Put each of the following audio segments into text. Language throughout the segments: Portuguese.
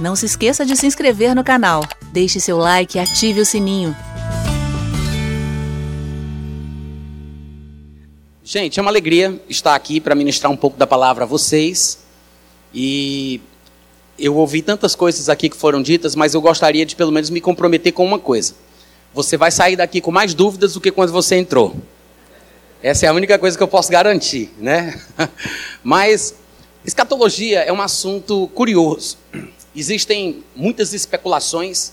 Não se esqueça de se inscrever no canal, deixe seu like e ative o sininho. Gente, é uma alegria estar aqui para ministrar um pouco da palavra a vocês. E eu ouvi tantas coisas aqui que foram ditas, mas eu gostaria de pelo menos me comprometer com uma coisa. Você vai sair daqui com mais dúvidas do que quando você entrou. Essa é a única coisa que eu posso garantir, né? Mas escatologia é um assunto curioso. Existem muitas especulações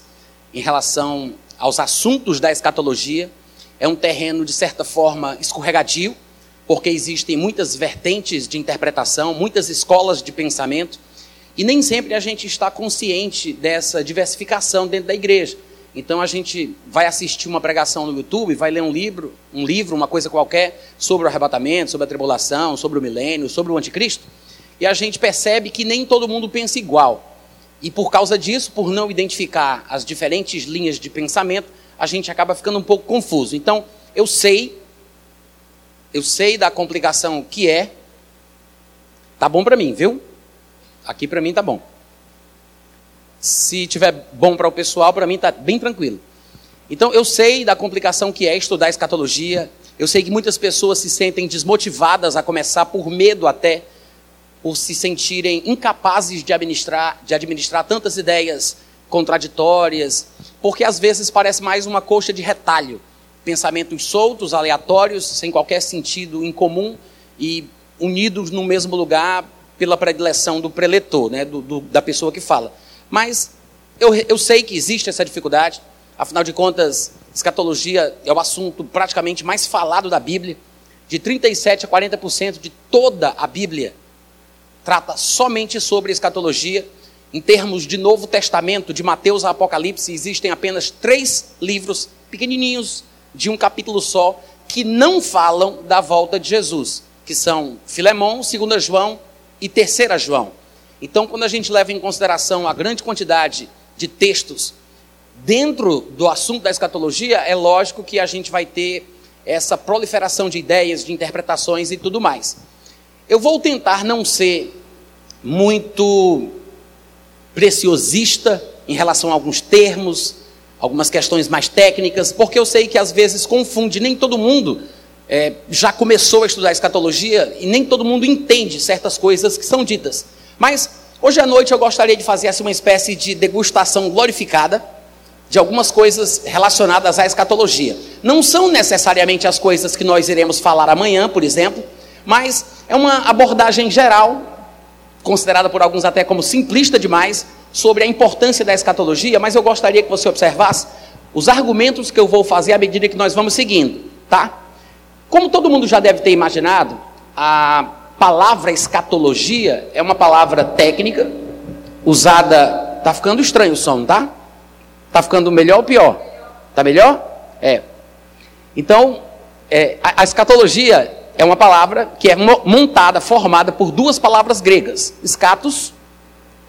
em relação aos assuntos da escatologia. É um terreno de certa forma escorregadio, porque existem muitas vertentes de interpretação, muitas escolas de pensamento, e nem sempre a gente está consciente dessa diversificação dentro da igreja. Então a gente vai assistir uma pregação no YouTube, vai ler um livro, um livro, uma coisa qualquer sobre o arrebatamento, sobre a tribulação, sobre o milênio, sobre o anticristo, e a gente percebe que nem todo mundo pensa igual. E por causa disso, por não identificar as diferentes linhas de pensamento, a gente acaba ficando um pouco confuso. Então, eu sei, eu sei da complicação que é. Tá bom para mim, viu? Aqui para mim tá bom. Se tiver bom para o pessoal, para mim está bem tranquilo. Então, eu sei da complicação que é estudar escatologia. Eu sei que muitas pessoas se sentem desmotivadas a começar por medo até, por se sentirem incapazes de administrar, de administrar tantas ideias contraditórias, porque às vezes parece mais uma coxa de retalho. Pensamentos soltos, aleatórios, sem qualquer sentido em comum e unidos no mesmo lugar pela predileção do preletor, né, do, do, da pessoa que fala. Mas eu, eu sei que existe essa dificuldade, afinal de contas, escatologia é o assunto praticamente mais falado da Bíblia. De 37% a 40% de toda a Bíblia trata somente sobre escatologia. Em termos de Novo Testamento, de Mateus a Apocalipse, existem apenas três livros pequenininhos, de um capítulo só, que não falam da volta de Jesus, que são Filemão, 2 João e 3 João. Então, quando a gente leva em consideração a grande quantidade de textos dentro do assunto da escatologia, é lógico que a gente vai ter essa proliferação de ideias, de interpretações e tudo mais. Eu vou tentar não ser muito preciosista em relação a alguns termos, algumas questões mais técnicas, porque eu sei que às vezes confunde, nem todo mundo é, já começou a estudar escatologia e nem todo mundo entende certas coisas que são ditas. Mas hoje à noite eu gostaria de fazer assim, uma espécie de degustação glorificada de algumas coisas relacionadas à escatologia. Não são necessariamente as coisas que nós iremos falar amanhã, por exemplo, mas é uma abordagem geral, considerada por alguns até como simplista demais, sobre a importância da escatologia, mas eu gostaria que você observasse os argumentos que eu vou fazer à medida que nós vamos seguindo, tá? Como todo mundo já deve ter imaginado, a palavra escatologia é uma palavra técnica, usada. Tá ficando estranho o som, tá? Tá ficando melhor ou pior? Tá melhor? É. Então, é, a, a escatologia é uma palavra que é montada, formada por duas palavras gregas: escatos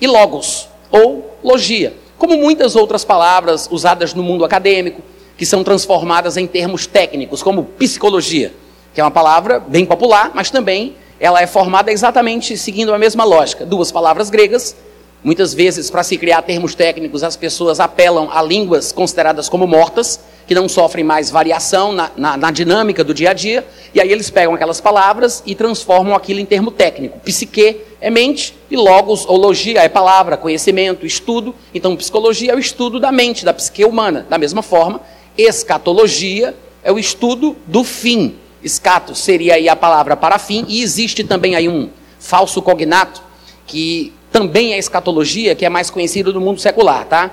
e logos, ou logia. Como muitas outras palavras usadas no mundo acadêmico, que são transformadas em termos técnicos, como psicologia, que é uma palavra bem popular, mas também ela é formada exatamente seguindo a mesma lógica. Duas palavras gregas. Muitas vezes, para se criar termos técnicos, as pessoas apelam a línguas consideradas como mortas, que não sofrem mais variação na, na, na, dinâmica do dia a dia, e aí eles pegam aquelas palavras e transformam aquilo em termo técnico. Psique é mente, e logos ou logia é palavra, conhecimento, estudo. Então, psicologia é o estudo da mente, da psique humana. Da mesma forma, escatologia é o estudo do fim, Escato seria aí a palavra para fim, e existe também aí um falso cognato, que também é escatologia, que é mais conhecido no mundo secular, tá?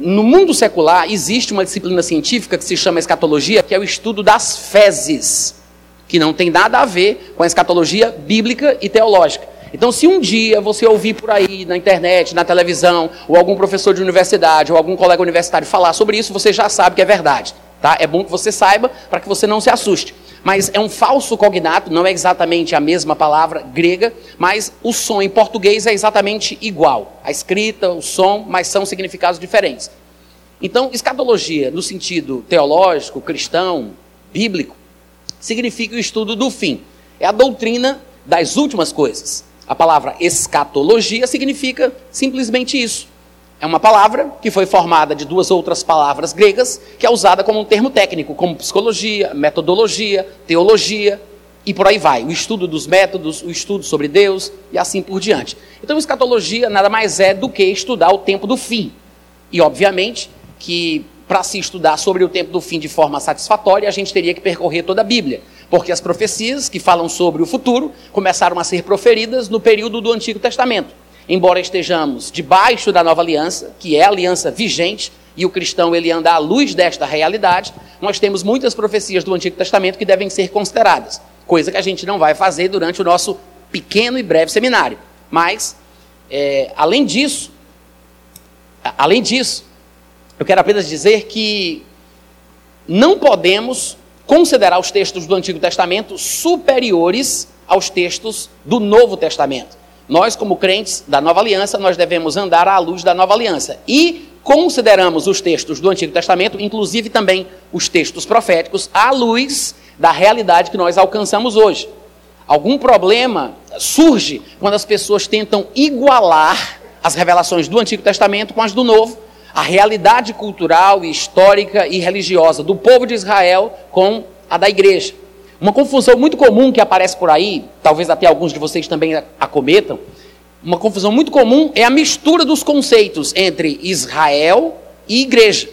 No mundo secular existe uma disciplina científica que se chama escatologia, que é o estudo das fezes, que não tem nada a ver com a escatologia bíblica e teológica. Então, se um dia você ouvir por aí na internet, na televisão, ou algum professor de universidade, ou algum colega universitário falar sobre isso, você já sabe que é verdade. Tá? É bom que você saiba para que você não se assuste mas é um falso cognato, não é exatamente a mesma palavra grega, mas o som em português é exatamente igual. A escrita, o som, mas são significados diferentes. Então, escatologia, no sentido teológico, cristão, bíblico, significa o estudo do fim. É a doutrina das últimas coisas. A palavra escatologia significa simplesmente isso. É uma palavra que foi formada de duas outras palavras gregas, que é usada como um termo técnico, como psicologia, metodologia, teologia e por aí vai. O estudo dos métodos, o estudo sobre Deus e assim por diante. Então, escatologia nada mais é do que estudar o tempo do fim. E, obviamente, que para se estudar sobre o tempo do fim de forma satisfatória, a gente teria que percorrer toda a Bíblia. Porque as profecias que falam sobre o futuro começaram a ser proferidas no período do Antigo Testamento. Embora estejamos debaixo da nova aliança, que é a aliança vigente, e o cristão ele anda à luz desta realidade, nós temos muitas profecias do Antigo Testamento que devem ser consideradas, coisa que a gente não vai fazer durante o nosso pequeno e breve seminário. Mas, é, além disso, além disso, eu quero apenas dizer que não podemos considerar os textos do Antigo Testamento superiores aos textos do Novo Testamento. Nós, como crentes da Nova Aliança, nós devemos andar à luz da Nova Aliança. E consideramos os textos do Antigo Testamento, inclusive também os textos proféticos, à luz da realidade que nós alcançamos hoje. Algum problema surge quando as pessoas tentam igualar as revelações do Antigo Testamento com as do Novo, a realidade cultural, histórica e religiosa do povo de Israel com a da igreja. Uma confusão muito comum que aparece por aí, talvez até alguns de vocês também acometam, uma confusão muito comum é a mistura dos conceitos entre Israel e igreja.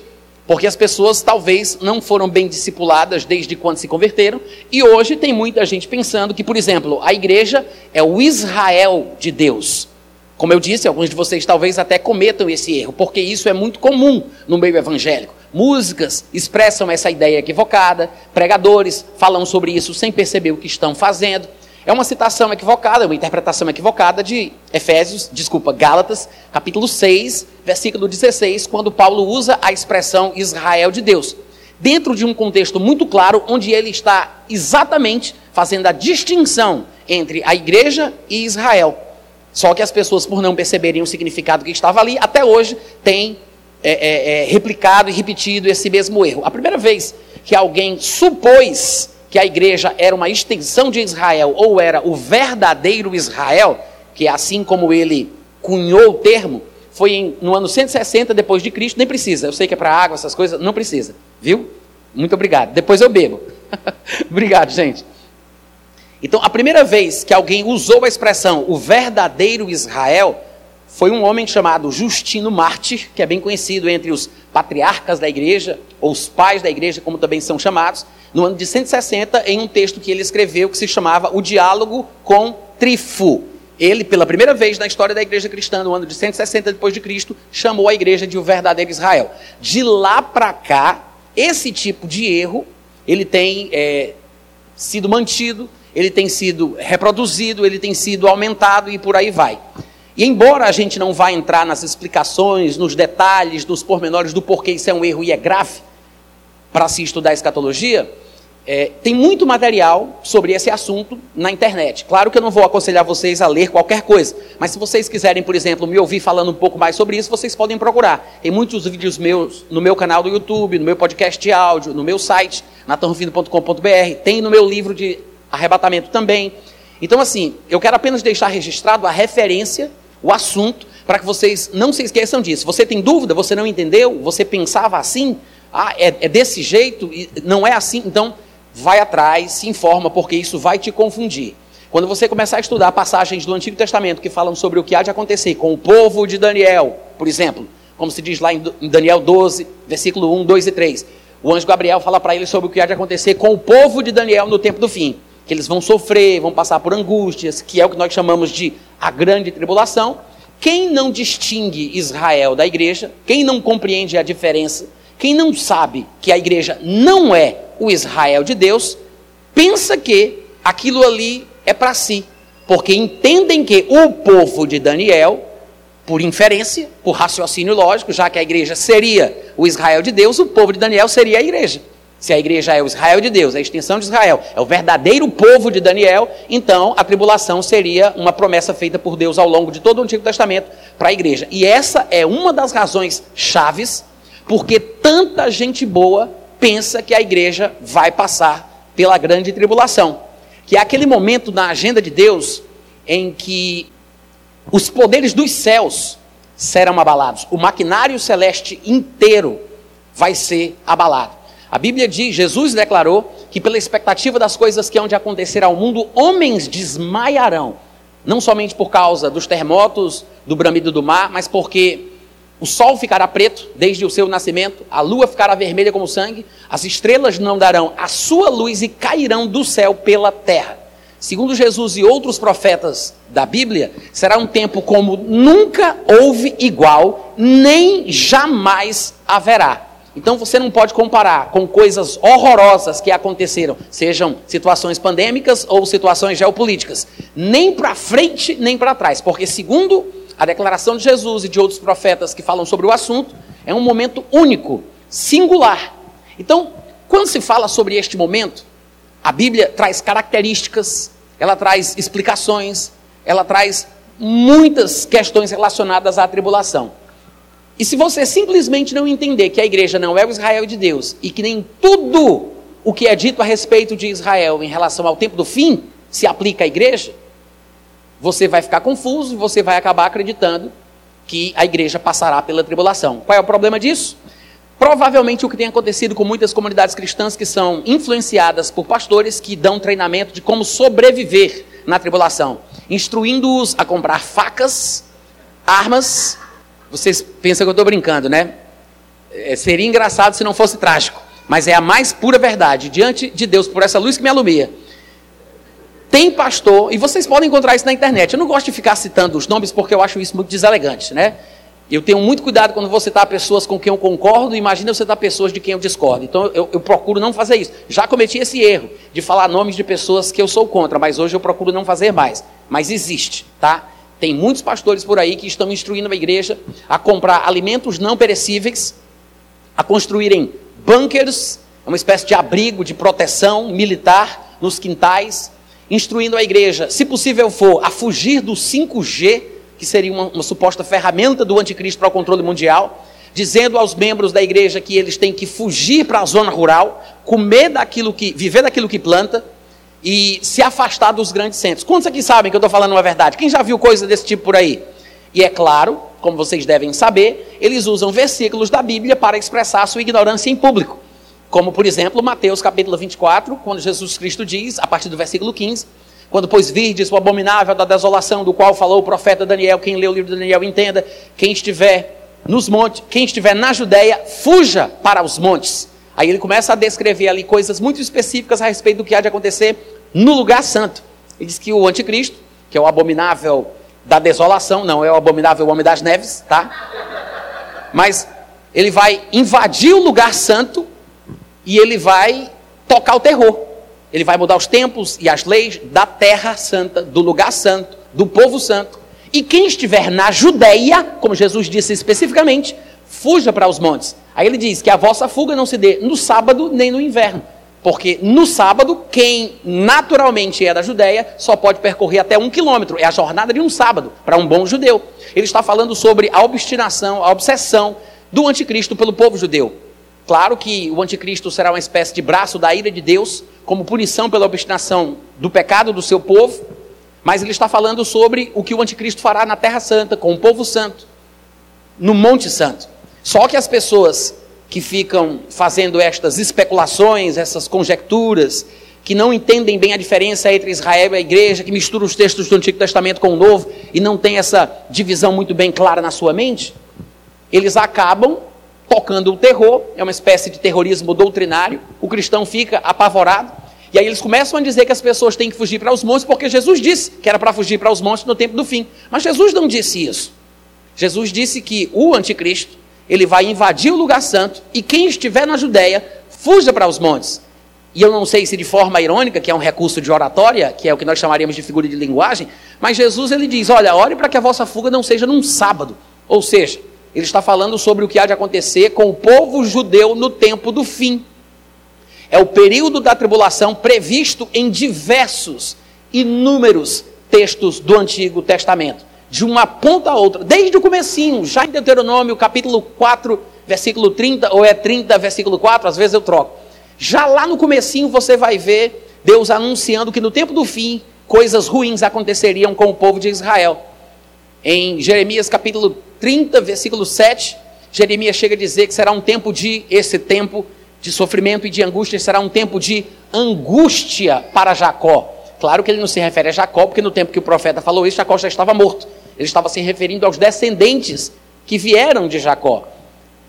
Porque as pessoas talvez não foram bem discipuladas desde quando se converteram, e hoje tem muita gente pensando que, por exemplo, a igreja é o Israel de Deus. Como eu disse, alguns de vocês talvez até cometam esse erro, porque isso é muito comum no meio evangélico. Músicas expressam essa ideia equivocada, pregadores falam sobre isso sem perceber o que estão fazendo. É uma citação equivocada, uma interpretação equivocada de Efésios, desculpa, Gálatas, capítulo 6, versículo 16, quando Paulo usa a expressão Israel de Deus. Dentro de um contexto muito claro, onde ele está exatamente fazendo a distinção entre a igreja e Israel. Só que as pessoas, por não perceberem o significado que estava ali, até hoje têm é, é, é, replicado e repetido esse mesmo erro. A primeira vez que alguém supôs que a igreja era uma extensão de Israel ou era o verdadeiro Israel, que é assim como ele cunhou o termo, foi em, no ano 160 depois de Cristo, nem precisa, eu sei que é para água, essas coisas, não precisa, viu? Muito obrigado. Depois eu bebo. obrigado, gente. Então, a primeira vez que alguém usou a expressão o verdadeiro Israel foi um homem chamado Justino Mártir, que é bem conhecido entre os patriarcas da igreja, ou os pais da igreja, como também são chamados, no ano de 160, em um texto que ele escreveu que se chamava O Diálogo com Trifu. Ele, pela primeira vez na história da igreja cristã, no ano de 160 depois de Cristo, chamou a igreja de o verdadeiro Israel. De lá para cá, esse tipo de erro, ele tem é, sido mantido, ele tem sido reproduzido, ele tem sido aumentado e por aí vai. E embora a gente não vá entrar nas explicações, nos detalhes, nos pormenores do porquê isso é um erro e é grave para se estudar escatologia, é, tem muito material sobre esse assunto na internet. Claro que eu não vou aconselhar vocês a ler qualquer coisa, mas se vocês quiserem, por exemplo, me ouvir falando um pouco mais sobre isso, vocês podem procurar. Tem muitos vídeos meus no meu canal do YouTube, no meu podcast de áudio, no meu site, natanrofino.com.br, tem no meu livro de arrebatamento também. Então, assim, eu quero apenas deixar registrado a referência o assunto, para que vocês não se esqueçam disso. Você tem dúvida? Você não entendeu? Você pensava assim? Ah, é, é desse jeito? Não é assim? Então, vai atrás, se informa, porque isso vai te confundir. Quando você começar a estudar passagens do Antigo Testamento que falam sobre o que há de acontecer com o povo de Daniel, por exemplo, como se diz lá em Daniel 12, versículo 1, 2 e 3, o anjo Gabriel fala para ele sobre o que há de acontecer com o povo de Daniel no tempo do fim que eles vão sofrer, vão passar por angústias, que é o que nós chamamos de a grande tribulação. Quem não distingue Israel da igreja, quem não compreende a diferença, quem não sabe que a igreja não é o Israel de Deus, pensa que aquilo ali é para si, porque entendem que o povo de Daniel, por inferência, por raciocínio lógico, já que a igreja seria o Israel de Deus, o povo de Daniel seria a igreja. Se a igreja é o Israel de Deus, a extensão de Israel, é o verdadeiro povo de Daniel, então a tribulação seria uma promessa feita por Deus ao longo de todo o Antigo Testamento para a igreja. E essa é uma das razões chaves porque tanta gente boa pensa que a igreja vai passar pela grande tribulação, que é aquele momento na agenda de Deus em que os poderes dos céus serão abalados. O maquinário celeste inteiro vai ser abalado. A Bíblia diz, Jesus declarou que pela expectativa das coisas que hão de acontecer ao mundo, homens desmaiarão, não somente por causa dos terremotos, do bramido do mar, mas porque o sol ficará preto desde o seu nascimento, a lua ficará vermelha como sangue, as estrelas não darão a sua luz e cairão do céu pela terra. Segundo Jesus e outros profetas da Bíblia, será um tempo como nunca houve igual, nem jamais haverá. Então você não pode comparar com coisas horrorosas que aconteceram, sejam situações pandêmicas ou situações geopolíticas, nem para frente nem para trás, porque segundo a declaração de Jesus e de outros profetas que falam sobre o assunto, é um momento único, singular. Então, quando se fala sobre este momento, a Bíblia traz características, ela traz explicações, ela traz muitas questões relacionadas à tribulação. E se você simplesmente não entender que a igreja não é o Israel de Deus e que nem tudo o que é dito a respeito de Israel em relação ao tempo do fim se aplica à igreja, você vai ficar confuso e você vai acabar acreditando que a igreja passará pela tribulação. Qual é o problema disso? Provavelmente o que tem acontecido com muitas comunidades cristãs que são influenciadas por pastores que dão treinamento de como sobreviver na tribulação, instruindo-os a comprar facas, armas vocês pensam que eu estou brincando, né? É, seria engraçado se não fosse trágico, mas é a mais pura verdade. Diante de Deus, por essa luz que me alumia, tem pastor, e vocês podem encontrar isso na internet. Eu não gosto de ficar citando os nomes porque eu acho isso muito deselegante, né? Eu tenho muito cuidado quando você citar pessoas com quem eu concordo, imagina você citar pessoas de quem eu discordo. Então eu, eu, procuro não fazer isso. Já cometi esse erro de falar nomes de pessoas que eu sou contra, mas hoje eu procuro não fazer mais. Mas existe, tá? Tem muitos pastores por aí que estão instruindo a igreja a comprar alimentos não perecíveis, a construírem bunkers, uma espécie de abrigo de proteção militar nos quintais, instruindo a igreja, se possível for, a fugir do 5G, que seria uma, uma suposta ferramenta do anticristo para o controle mundial, dizendo aos membros da igreja que eles têm que fugir para a zona rural, comer daquilo que, viver daquilo que planta, e se afastar dos grandes centros. Quantos aqui sabem que eu estou falando uma verdade? Quem já viu coisa desse tipo por aí? E é claro, como vocês devem saber, eles usam versículos da Bíblia para expressar sua ignorância em público. Como, por exemplo, Mateus capítulo 24, quando Jesus Cristo diz, a partir do versículo 15, quando, pois, virdes o abominável da desolação, do qual falou o profeta Daniel, quem lê o livro de Daniel entenda, quem estiver nos montes, quem estiver na Judéia, fuja para os montes. Aí ele começa a descrever ali coisas muito específicas a respeito do que há de acontecer no lugar santo. Ele diz que o anticristo, que é o abominável da desolação, não é o abominável homem das neves, tá? Mas ele vai invadir o lugar santo e ele vai tocar o terror. Ele vai mudar os tempos e as leis da terra santa, do lugar santo, do povo santo. E quem estiver na Judéia, como Jesus disse especificamente, fuja para os montes. Aí ele diz que a vossa fuga não se dê no sábado nem no inverno. Porque no sábado, quem naturalmente é da Judéia só pode percorrer até um quilômetro. É a jornada de um sábado para um bom judeu. Ele está falando sobre a obstinação, a obsessão do anticristo pelo povo judeu. Claro que o anticristo será uma espécie de braço da ira de Deus, como punição pela obstinação do pecado do seu povo. Mas ele está falando sobre o que o anticristo fará na Terra Santa, com o povo santo, no Monte Santo. Só que as pessoas que ficam fazendo estas especulações, essas conjecturas, que não entendem bem a diferença entre Israel e a igreja, que misturam os textos do Antigo Testamento com o Novo e não tem essa divisão muito bem clara na sua mente, eles acabam tocando o terror, é uma espécie de terrorismo doutrinário, o cristão fica apavorado, e aí eles começam a dizer que as pessoas têm que fugir para os montes, porque Jesus disse que era para fugir para os montes no tempo do fim. Mas Jesus não disse isso. Jesus disse que o anticristo ele vai invadir o lugar santo e quem estiver na Judéia, fuja para os montes. E eu não sei se de forma irônica, que é um recurso de oratória, que é o que nós chamaríamos de figura de linguagem, mas Jesus ele diz: "Olha, ore para que a vossa fuga não seja num sábado". Ou seja, ele está falando sobre o que há de acontecer com o povo judeu no tempo do fim. É o período da tribulação previsto em diversos, inúmeros textos do Antigo Testamento de uma ponta a outra, desde o comecinho, já em Deuteronômio, capítulo 4, versículo 30, ou é 30, versículo 4, às vezes eu troco. Já lá no comecinho você vai ver Deus anunciando que no tempo do fim, coisas ruins aconteceriam com o povo de Israel. Em Jeremias capítulo 30, versículo 7, Jeremias chega a dizer que será um tempo de, esse tempo de sofrimento e de angústia, será um tempo de angústia para Jacó. Claro que ele não se refere a Jacó, porque no tempo que o profeta falou isso, Jacó já estava morto. Ele estava se referindo aos descendentes que vieram de Jacó.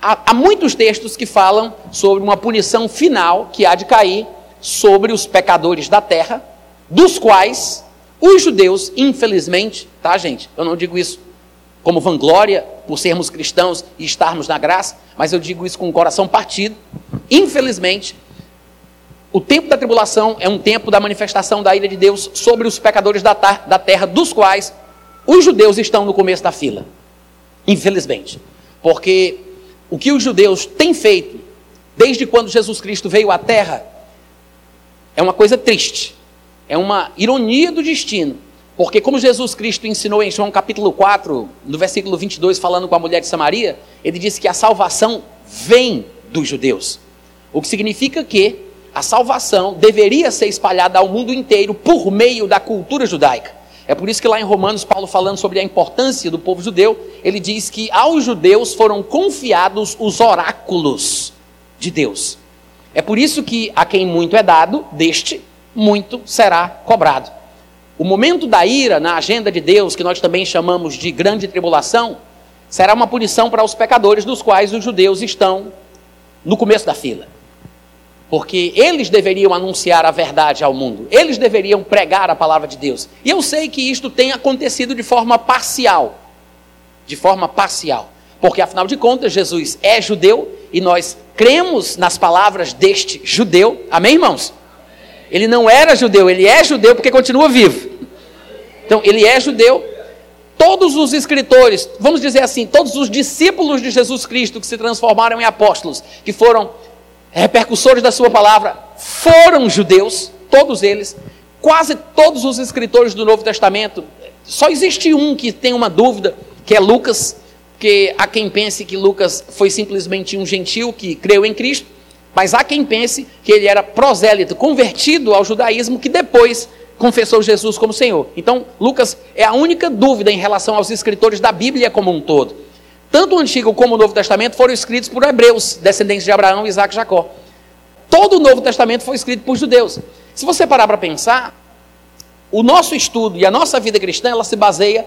Há, há muitos textos que falam sobre uma punição final que há de cair sobre os pecadores da terra, dos quais os judeus, infelizmente, tá, gente? Eu não digo isso como vanglória por sermos cristãos e estarmos na graça, mas eu digo isso com o coração partido. Infelizmente, o tempo da tribulação é um tempo da manifestação da ira de Deus sobre os pecadores da, da terra, dos quais os judeus estão no começo da fila. Infelizmente. Porque o que os judeus têm feito desde quando Jesus Cristo veio à terra é uma coisa triste. É uma ironia do destino. Porque, como Jesus Cristo ensinou em João capítulo 4, no versículo 22, falando com a mulher de Samaria, ele disse que a salvação vem dos judeus. O que significa que a salvação deveria ser espalhada ao mundo inteiro por meio da cultura judaica. É por isso que lá em Romanos, Paulo falando sobre a importância do povo judeu, ele diz que aos judeus foram confiados os oráculos de Deus. É por isso que a quem muito é dado, deste muito será cobrado. O momento da ira na agenda de Deus, que nós também chamamos de grande tribulação, será uma punição para os pecadores, dos quais os judeus estão no começo da fila. Porque eles deveriam anunciar a verdade ao mundo, eles deveriam pregar a palavra de Deus. E eu sei que isto tem acontecido de forma parcial. De forma parcial. Porque afinal de contas, Jesus é judeu e nós cremos nas palavras deste judeu. Amém, irmãos? Ele não era judeu, ele é judeu porque continua vivo. Então, ele é judeu. Todos os escritores, vamos dizer assim, todos os discípulos de Jesus Cristo que se transformaram em apóstolos, que foram repercussores da sua palavra, foram judeus, todos eles. Quase todos os escritores do Novo Testamento, só existe um que tem uma dúvida, que é Lucas, que há quem pense que Lucas foi simplesmente um gentil que creu em Cristo, mas há quem pense que ele era prosélito, convertido ao judaísmo, que depois confessou Jesus como Senhor. Então, Lucas é a única dúvida em relação aos escritores da Bíblia como um todo. Tanto o Antigo como o Novo Testamento foram escritos por hebreus, descendentes de Abraão, Isaac e Jacó. Todo o Novo Testamento foi escrito por judeus. Se você parar para pensar, o nosso estudo e a nossa vida cristã, ela se baseia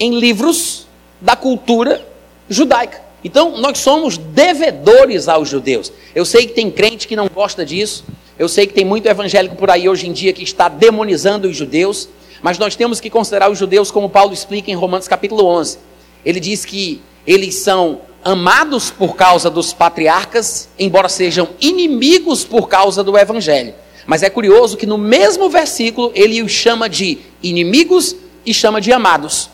em livros da cultura judaica. Então, nós somos devedores aos judeus. Eu sei que tem crente que não gosta disso. Eu sei que tem muito evangélico por aí hoje em dia que está demonizando os judeus. Mas nós temos que considerar os judeus como Paulo explica em Romanos capítulo 11. Ele diz que eles são amados por causa dos patriarcas, embora sejam inimigos por causa do evangelho. Mas é curioso que no mesmo versículo ele os chama de inimigos e chama de amados.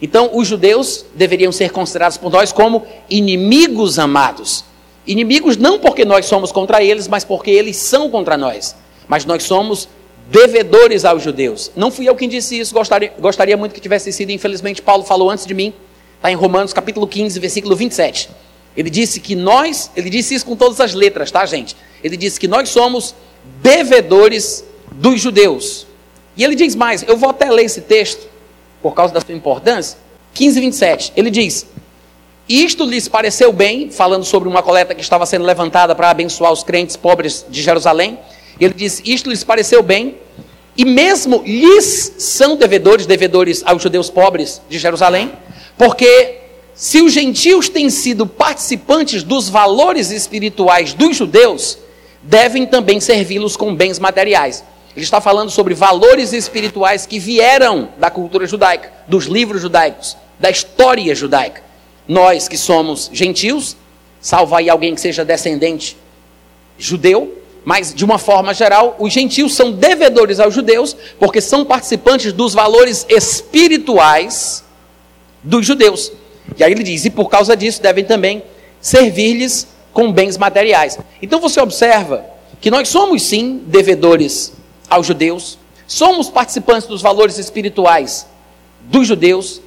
Então, os judeus deveriam ser considerados por nós como inimigos amados. Inimigos não porque nós somos contra eles, mas porque eles são contra nós. Mas nós somos devedores aos judeus. Não fui eu quem disse isso, gostaria, gostaria muito que tivesse sido, infelizmente, Paulo falou antes de mim. Está em Romanos capítulo 15, versículo 27. Ele disse que nós, ele disse isso com todas as letras, tá, gente? Ele disse que nós somos devedores dos judeus. E ele diz mais, eu vou até ler esse texto, por causa da sua importância, 15, 27. Ele diz: Isto lhes pareceu bem, falando sobre uma coleta que estava sendo levantada para abençoar os crentes pobres de Jerusalém. Ele diz: Isto lhes pareceu bem, e mesmo lhes são devedores, devedores aos judeus pobres de Jerusalém, porque se os gentios têm sido participantes dos valores espirituais dos judeus, devem também servi-los com bens materiais. Ele está falando sobre valores espirituais que vieram da cultura judaica, dos livros judaicos, da história judaica. Nós que somos gentios, salvo aí alguém que seja descendente judeu, mas de uma forma geral, os gentios são devedores aos judeus, porque são participantes dos valores espirituais dos judeus. E aí ele diz: e por causa disso devem também servir-lhes com bens materiais. Então você observa que nós somos sim devedores aos judeus, somos participantes dos valores espirituais dos judeus,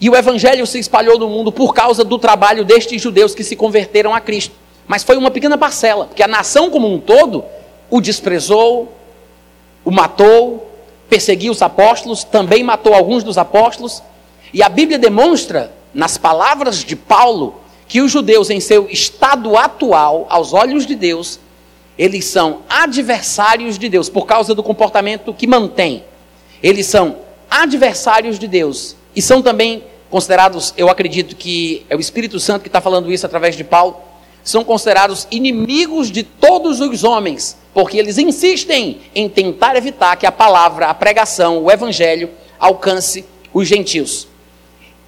e o evangelho se espalhou no mundo por causa do trabalho destes judeus que se converteram a Cristo. Mas foi uma pequena parcela, porque a nação como um todo o desprezou, o matou, perseguiu os apóstolos, também matou alguns dos apóstolos. E a Bíblia demonstra nas palavras de Paulo, que os judeus, em seu estado atual, aos olhos de Deus, eles são adversários de Deus por causa do comportamento que mantém. Eles são adversários de Deus e são também considerados, eu acredito que é o Espírito Santo que está falando isso através de Paulo, são considerados inimigos de todos os homens, porque eles insistem em tentar evitar que a palavra, a pregação, o evangelho alcance os gentios.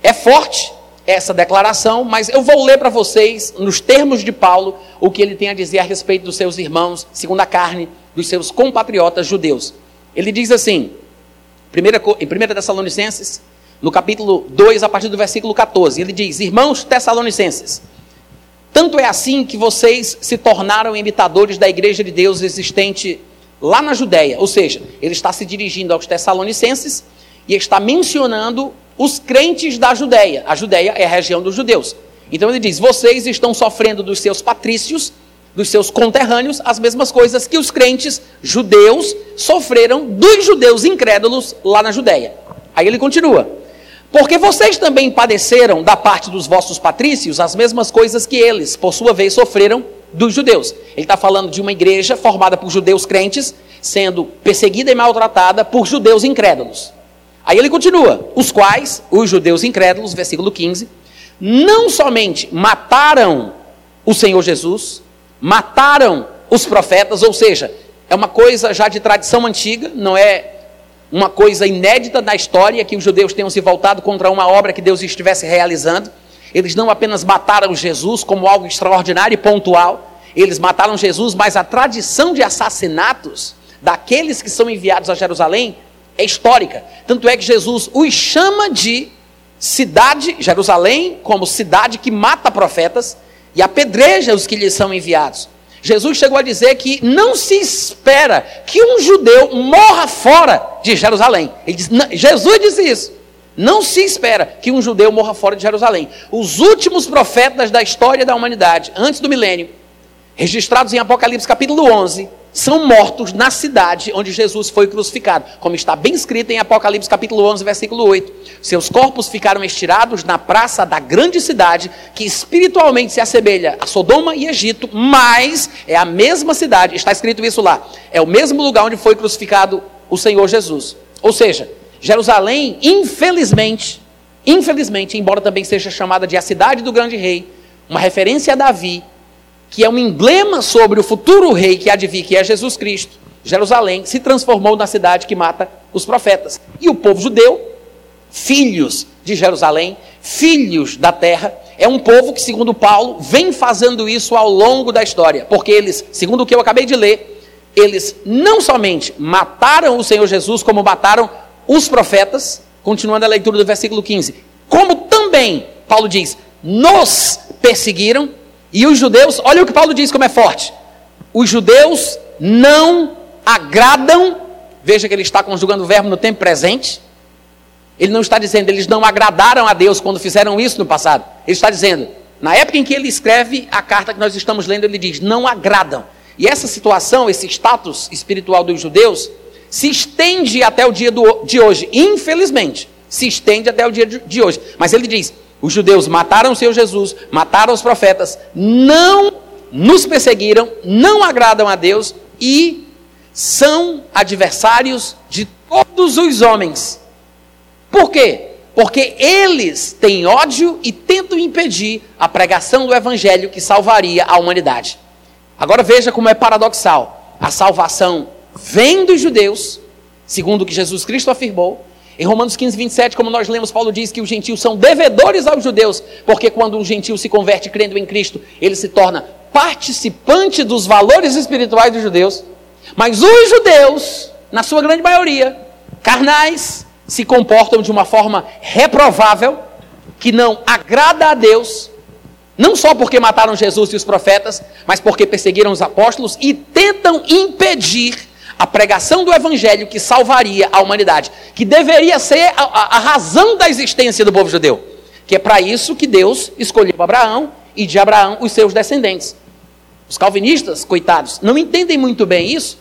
É forte essa declaração, mas eu vou ler para vocês, nos termos de Paulo, o que ele tem a dizer a respeito dos seus irmãos, segundo a carne, dos seus compatriotas judeus. Ele diz assim, em 1 Tessalonicenses, no capítulo 2, a partir do versículo 14, ele diz: Irmãos Tessalonicenses, tanto é assim que vocês se tornaram imitadores da igreja de Deus existente lá na Judéia. Ou seja, ele está se dirigindo aos Tessalonicenses e está mencionando os crentes da Judéia. A Judéia é a região dos judeus. Então ele diz: vocês estão sofrendo dos seus patrícios, dos seus conterrâneos, as mesmas coisas que os crentes judeus sofreram dos judeus incrédulos lá na Judéia. Aí ele continua. Porque vocês também padeceram da parte dos vossos patrícios as mesmas coisas que eles, por sua vez, sofreram dos judeus. Ele está falando de uma igreja formada por judeus crentes, sendo perseguida e maltratada por judeus incrédulos. Aí ele continua: os quais, os judeus incrédulos, versículo 15, não somente mataram o Senhor Jesus, mataram os profetas, ou seja, é uma coisa já de tradição antiga, não é uma coisa inédita na história que os judeus tenham se voltado contra uma obra que Deus estivesse realizando. Eles não apenas mataram Jesus como algo extraordinário e pontual, eles mataram Jesus, mas a tradição de assassinatos daqueles que são enviados a Jerusalém é histórica. Tanto é que Jesus os chama de cidade, Jerusalém, como cidade que mata profetas e apedreja os que lhes são enviados. Jesus chegou a dizer que não se espera que um judeu morra fora de Jerusalém. Diz, Jesus disse isso. Não se espera que um judeu morra fora de Jerusalém. Os últimos profetas da história da humanidade, antes do milênio, registrados em Apocalipse capítulo 11, são mortos na cidade onde Jesus foi crucificado, como está bem escrito em Apocalipse capítulo 11, versículo 8. Seus corpos ficaram estirados na praça da grande cidade, que espiritualmente se assemelha a Sodoma e Egito, mas é a mesma cidade, está escrito isso lá. É o mesmo lugar onde foi crucificado o Senhor Jesus. Ou seja, Jerusalém, infelizmente, infelizmente, embora também seja chamada de a cidade do grande rei, uma referência a Davi, que é um emblema sobre o futuro rei que há de vir, que é Jesus Cristo, Jerusalém se transformou na cidade que mata os profetas. E o povo judeu, filhos de Jerusalém, filhos da terra, é um povo que, segundo Paulo, vem fazendo isso ao longo da história, porque eles, segundo o que eu acabei de ler, eles não somente mataram o Senhor Jesus, como mataram os profetas, continuando a leitura do versículo 15, como também, Paulo diz, nos perseguiram e os judeus, olha o que Paulo diz como é forte. Os judeus não agradam, veja que ele está conjugando o verbo no tempo presente. Ele não está dizendo, eles não agradaram a Deus quando fizeram isso no passado. Ele está dizendo, na época em que ele escreve a carta que nós estamos lendo, ele diz, não agradam. E essa situação, esse status espiritual dos judeus, se estende até o dia do, de hoje. Infelizmente, se estende até o dia de, de hoje. Mas ele diz: os judeus mataram o seu Jesus, mataram os profetas, não nos perseguiram, não agradam a Deus e são adversários de todos os homens. Por quê? Porque eles têm ódio e tentam impedir a pregação do evangelho que salvaria a humanidade. Agora veja como é paradoxal. A salvação vem dos judeus, segundo o que Jesus Cristo afirmou, em Romanos 15, 27, como nós lemos, Paulo diz que os gentios são devedores aos judeus, porque quando um gentio se converte crendo em Cristo, ele se torna participante dos valores espirituais dos judeus. Mas os judeus, na sua grande maioria, carnais, se comportam de uma forma reprovável, que não agrada a Deus, não só porque mataram Jesus e os profetas, mas porque perseguiram os apóstolos e tentam impedir a pregação do evangelho que salvaria a humanidade, que deveria ser a, a, a razão da existência do povo judeu. Que é para isso que Deus escolheu Abraão e de Abraão os seus descendentes. Os calvinistas, coitados, não entendem muito bem isso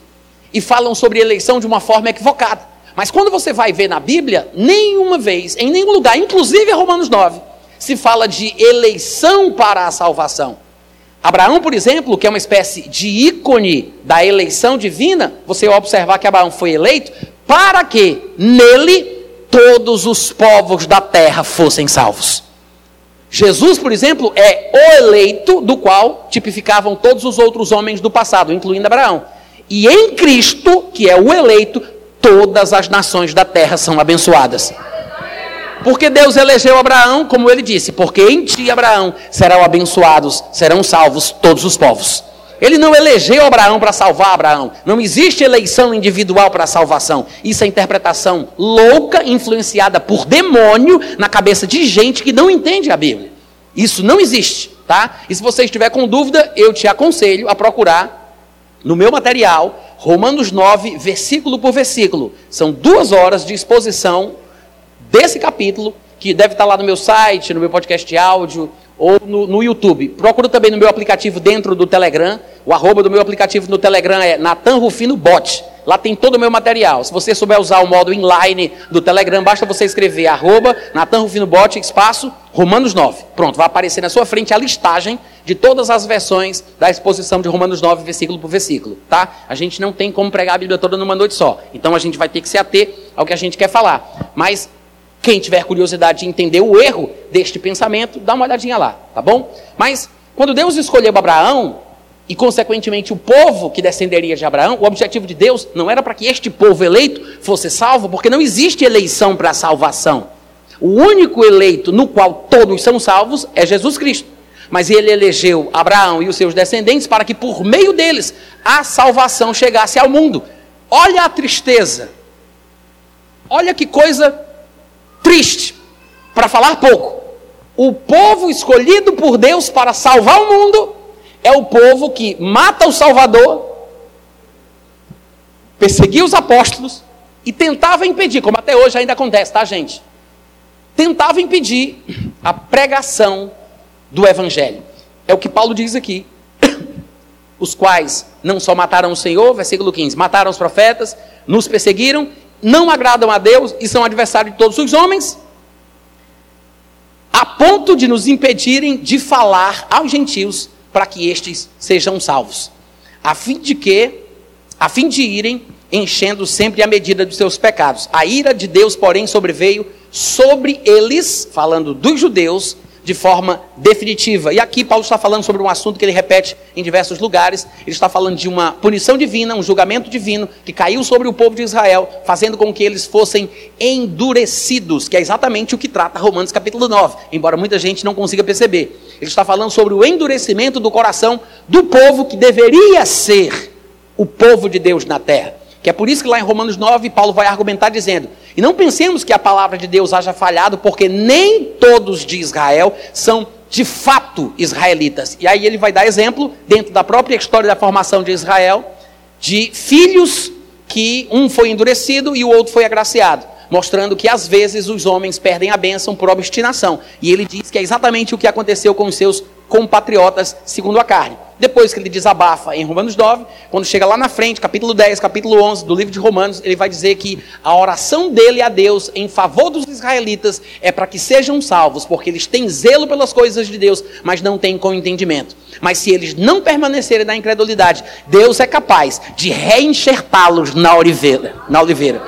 e falam sobre eleição de uma forma equivocada. Mas quando você vai ver na Bíblia, nenhuma vez, em nenhum lugar, inclusive Romanos 9, se fala de eleição para a salvação. Abraão, por exemplo, que é uma espécie de ícone da eleição divina, você observar que Abraão foi eleito para que nele todos os povos da terra fossem salvos. Jesus, por exemplo, é o eleito do qual tipificavam todos os outros homens do passado, incluindo Abraão. E em Cristo, que é o eleito, todas as nações da terra são abençoadas. Porque Deus elegeu Abraão, como ele disse, porque em ti, Abraão, serão abençoados, serão salvos todos os povos. Ele não elegeu Abraão para salvar Abraão. Não existe eleição individual para salvação. Isso é interpretação louca, influenciada por demônio na cabeça de gente que não entende a Bíblia. Isso não existe, tá? E se você estiver com dúvida, eu te aconselho a procurar no meu material Romanos 9, versículo por versículo. São duas horas de exposição desse capítulo, que deve estar lá no meu site, no meu podcast de áudio ou no, no YouTube. Procura também no meu aplicativo dentro do Telegram. O arroba do meu aplicativo no Telegram é Natan Rufino Bot. Lá tem todo o meu material. Se você souber usar o modo inline do Telegram, basta você escrever arroba Natan Rufino Bot, espaço, Romanos 9. Pronto, vai aparecer na sua frente a listagem de todas as versões da exposição de Romanos 9, versículo por versículo. Tá? A gente não tem como pregar a Bíblia toda numa noite só. Então a gente vai ter que se ater ao que a gente quer falar. Mas quem tiver curiosidade de entender o erro deste pensamento, dá uma olhadinha lá, tá bom? Mas quando Deus escolheu Abraão e consequentemente o povo que descenderia de Abraão, o objetivo de Deus não era para que este povo eleito fosse salvo, porque não existe eleição para salvação. O único eleito no qual todos são salvos é Jesus Cristo. Mas ele elegeu Abraão e os seus descendentes para que por meio deles a salvação chegasse ao mundo. Olha a tristeza. Olha que coisa triste, para falar pouco. O povo escolhido por Deus para salvar o mundo é o povo que mata o Salvador, perseguia os apóstolos e tentava impedir, como até hoje ainda acontece, tá, gente? Tentava impedir a pregação do Evangelho. É o que Paulo diz aqui. Os quais não só mataram o Senhor, versículo 15, mataram os profetas, nos perseguiram não agradam a Deus e são adversários de todos os homens, a ponto de nos impedirem de falar aos gentios para que estes sejam salvos, a fim de que, a fim de irem enchendo sempre a medida dos seus pecados. A ira de Deus, porém, sobreveio sobre eles, falando dos judeus, de forma definitiva. E aqui Paulo está falando sobre um assunto que ele repete em diversos lugares. Ele está falando de uma punição divina, um julgamento divino que caiu sobre o povo de Israel, fazendo com que eles fossem endurecidos, que é exatamente o que trata Romanos capítulo 9, embora muita gente não consiga perceber. Ele está falando sobre o endurecimento do coração do povo que deveria ser o povo de Deus na terra. Que é por isso que lá em Romanos 9, Paulo vai argumentar dizendo: E não pensemos que a palavra de Deus haja falhado, porque nem todos de Israel são de fato israelitas. E aí ele vai dar exemplo, dentro da própria história da formação de Israel, de filhos que um foi endurecido e o outro foi agraciado. Mostrando que às vezes os homens perdem a bênção por obstinação. E ele diz que é exatamente o que aconteceu com os seus compatriotas segundo a carne. Depois que ele desabafa em Romanos 9, quando chega lá na frente, capítulo 10, capítulo 11 do livro de Romanos, ele vai dizer que a oração dele a Deus em favor dos israelitas é para que sejam salvos, porque eles têm zelo pelas coisas de Deus, mas não têm com entendimento. Mas se eles não permanecerem na incredulidade, Deus é capaz de reenxertá-los na oliveira, na oliveira.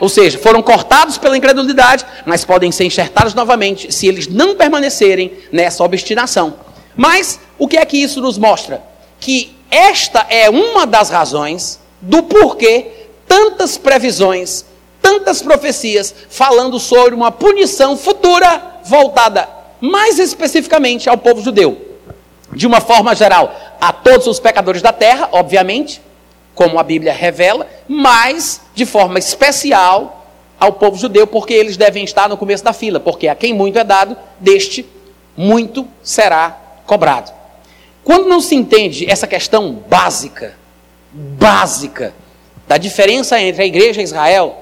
Ou seja, foram cortados pela incredulidade, mas podem ser enxertados novamente se eles não permanecerem nessa obstinação. Mas o que é que isso nos mostra? Que esta é uma das razões do porquê tantas previsões, tantas profecias falando sobre uma punição futura voltada mais especificamente ao povo judeu. De uma forma geral, a todos os pecadores da terra, obviamente, como a Bíblia revela, mas de forma especial ao povo judeu, porque eles devem estar no começo da fila, porque a quem muito é dado, deste muito será cobrado. Quando não se entende essa questão básica, básica, da diferença entre a igreja e Israel,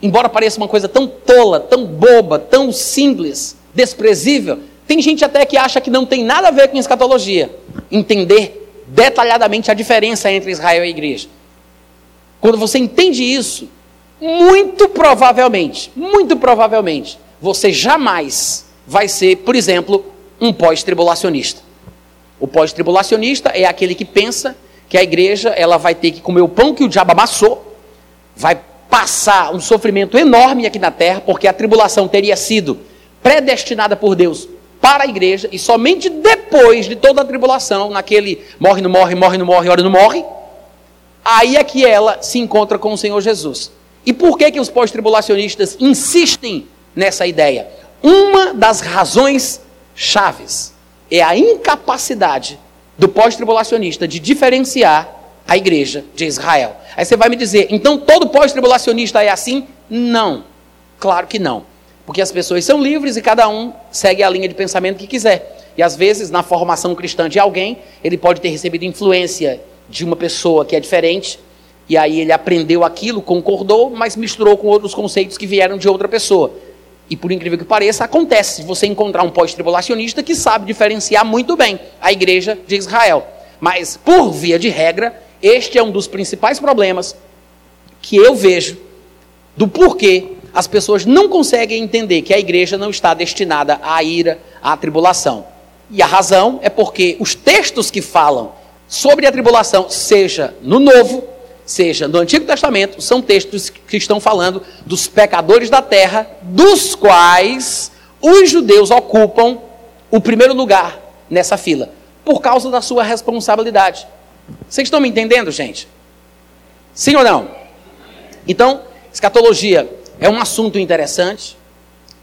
embora pareça uma coisa tão tola, tão boba, tão simples, desprezível, tem gente até que acha que não tem nada a ver com escatologia. Entender detalhadamente a diferença entre Israel e a igreja. Quando você entende isso, muito provavelmente, muito provavelmente, você jamais vai ser, por exemplo, um pós-tribulacionista. O pós-tribulacionista é aquele que pensa que a igreja ela vai ter que comer o pão que o diabo amassou, vai passar um sofrimento enorme aqui na terra, porque a tribulação teria sido predestinada por Deus para a igreja, e somente depois de toda a tribulação, naquele morre, não morre, morre, não morre, ora não morre, aí é que ela se encontra com o Senhor Jesus. E por que, que os pós-tribulacionistas insistem nessa ideia? Uma das razões chaves é a incapacidade do pós-tribulacionista de diferenciar a igreja de Israel. Aí você vai me dizer, então todo pós-tribulacionista é assim? Não, claro que não. Porque as pessoas são livres e cada um segue a linha de pensamento que quiser. E às vezes, na formação cristã de alguém, ele pode ter recebido influência de uma pessoa que é diferente, e aí ele aprendeu aquilo, concordou, mas misturou com outros conceitos que vieram de outra pessoa. E por incrível que pareça, acontece você encontrar um pós-tribulacionista que sabe diferenciar muito bem a igreja de Israel. Mas, por via de regra, este é um dos principais problemas que eu vejo do porquê as pessoas não conseguem entender que a igreja não está destinada à ira, à tribulação. E a razão é porque os textos que falam sobre a tribulação, seja no Novo, seja no Antigo Testamento, são textos que estão falando dos pecadores da terra, dos quais os judeus ocupam o primeiro lugar nessa fila, por causa da sua responsabilidade. Vocês estão me entendendo, gente? Sim ou não? Então, escatologia é um assunto interessante,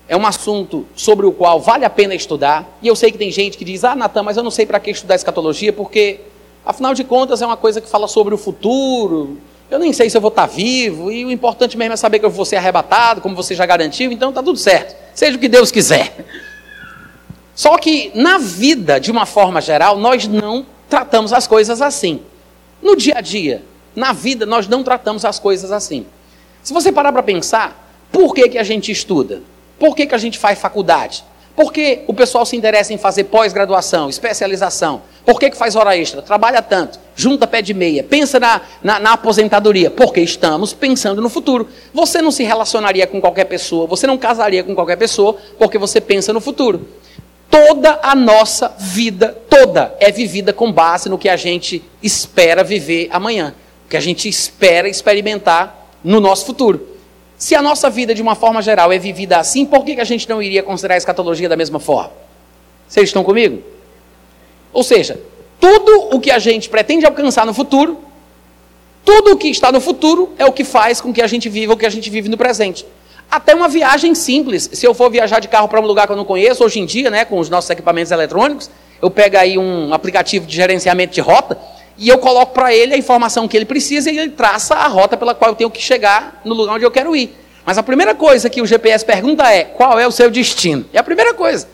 é um assunto sobre o qual vale a pena estudar, e eu sei que tem gente que diz: Ah, Natan, mas eu não sei para que estudar escatologia, porque Afinal de contas, é uma coisa que fala sobre o futuro. Eu nem sei se eu vou estar vivo, e o importante mesmo é saber que eu vou ser arrebatado, como você já garantiu, então está tudo certo. Seja o que Deus quiser. Só que na vida, de uma forma geral, nós não tratamos as coisas assim. No dia a dia, na vida, nós não tratamos as coisas assim. Se você parar para pensar, por que, que a gente estuda? Por que, que a gente faz faculdade? Por que o pessoal se interessa em fazer pós-graduação, especialização? Por que, que faz hora extra? Trabalha tanto, junta pé de meia, pensa na, na, na, aposentadoria. Porque estamos pensando no futuro. Você não se relacionaria com qualquer pessoa, você não casaria com qualquer pessoa, porque você pensa no futuro. Toda a nossa vida, toda, é vivida com base no que a gente espera viver amanhã. O que a gente espera experimentar no nosso futuro. Se a nossa vida, de uma forma geral, é vivida assim, por que, que a gente não iria considerar a escatologia da mesma forma? Vocês estão comigo? Ou seja, tudo o que a gente pretende alcançar no futuro, tudo o que está no futuro é o que faz com que a gente viva o que a gente vive no presente. Até uma viagem simples. Se eu for viajar de carro para um lugar que eu não conheço, hoje em dia, né, com os nossos equipamentos eletrônicos, eu pego aí um aplicativo de gerenciamento de rota e eu coloco para ele a informação que ele precisa e ele traça a rota pela qual eu tenho que chegar no lugar onde eu quero ir. Mas a primeira coisa que o GPS pergunta é: qual é o seu destino? É a primeira coisa.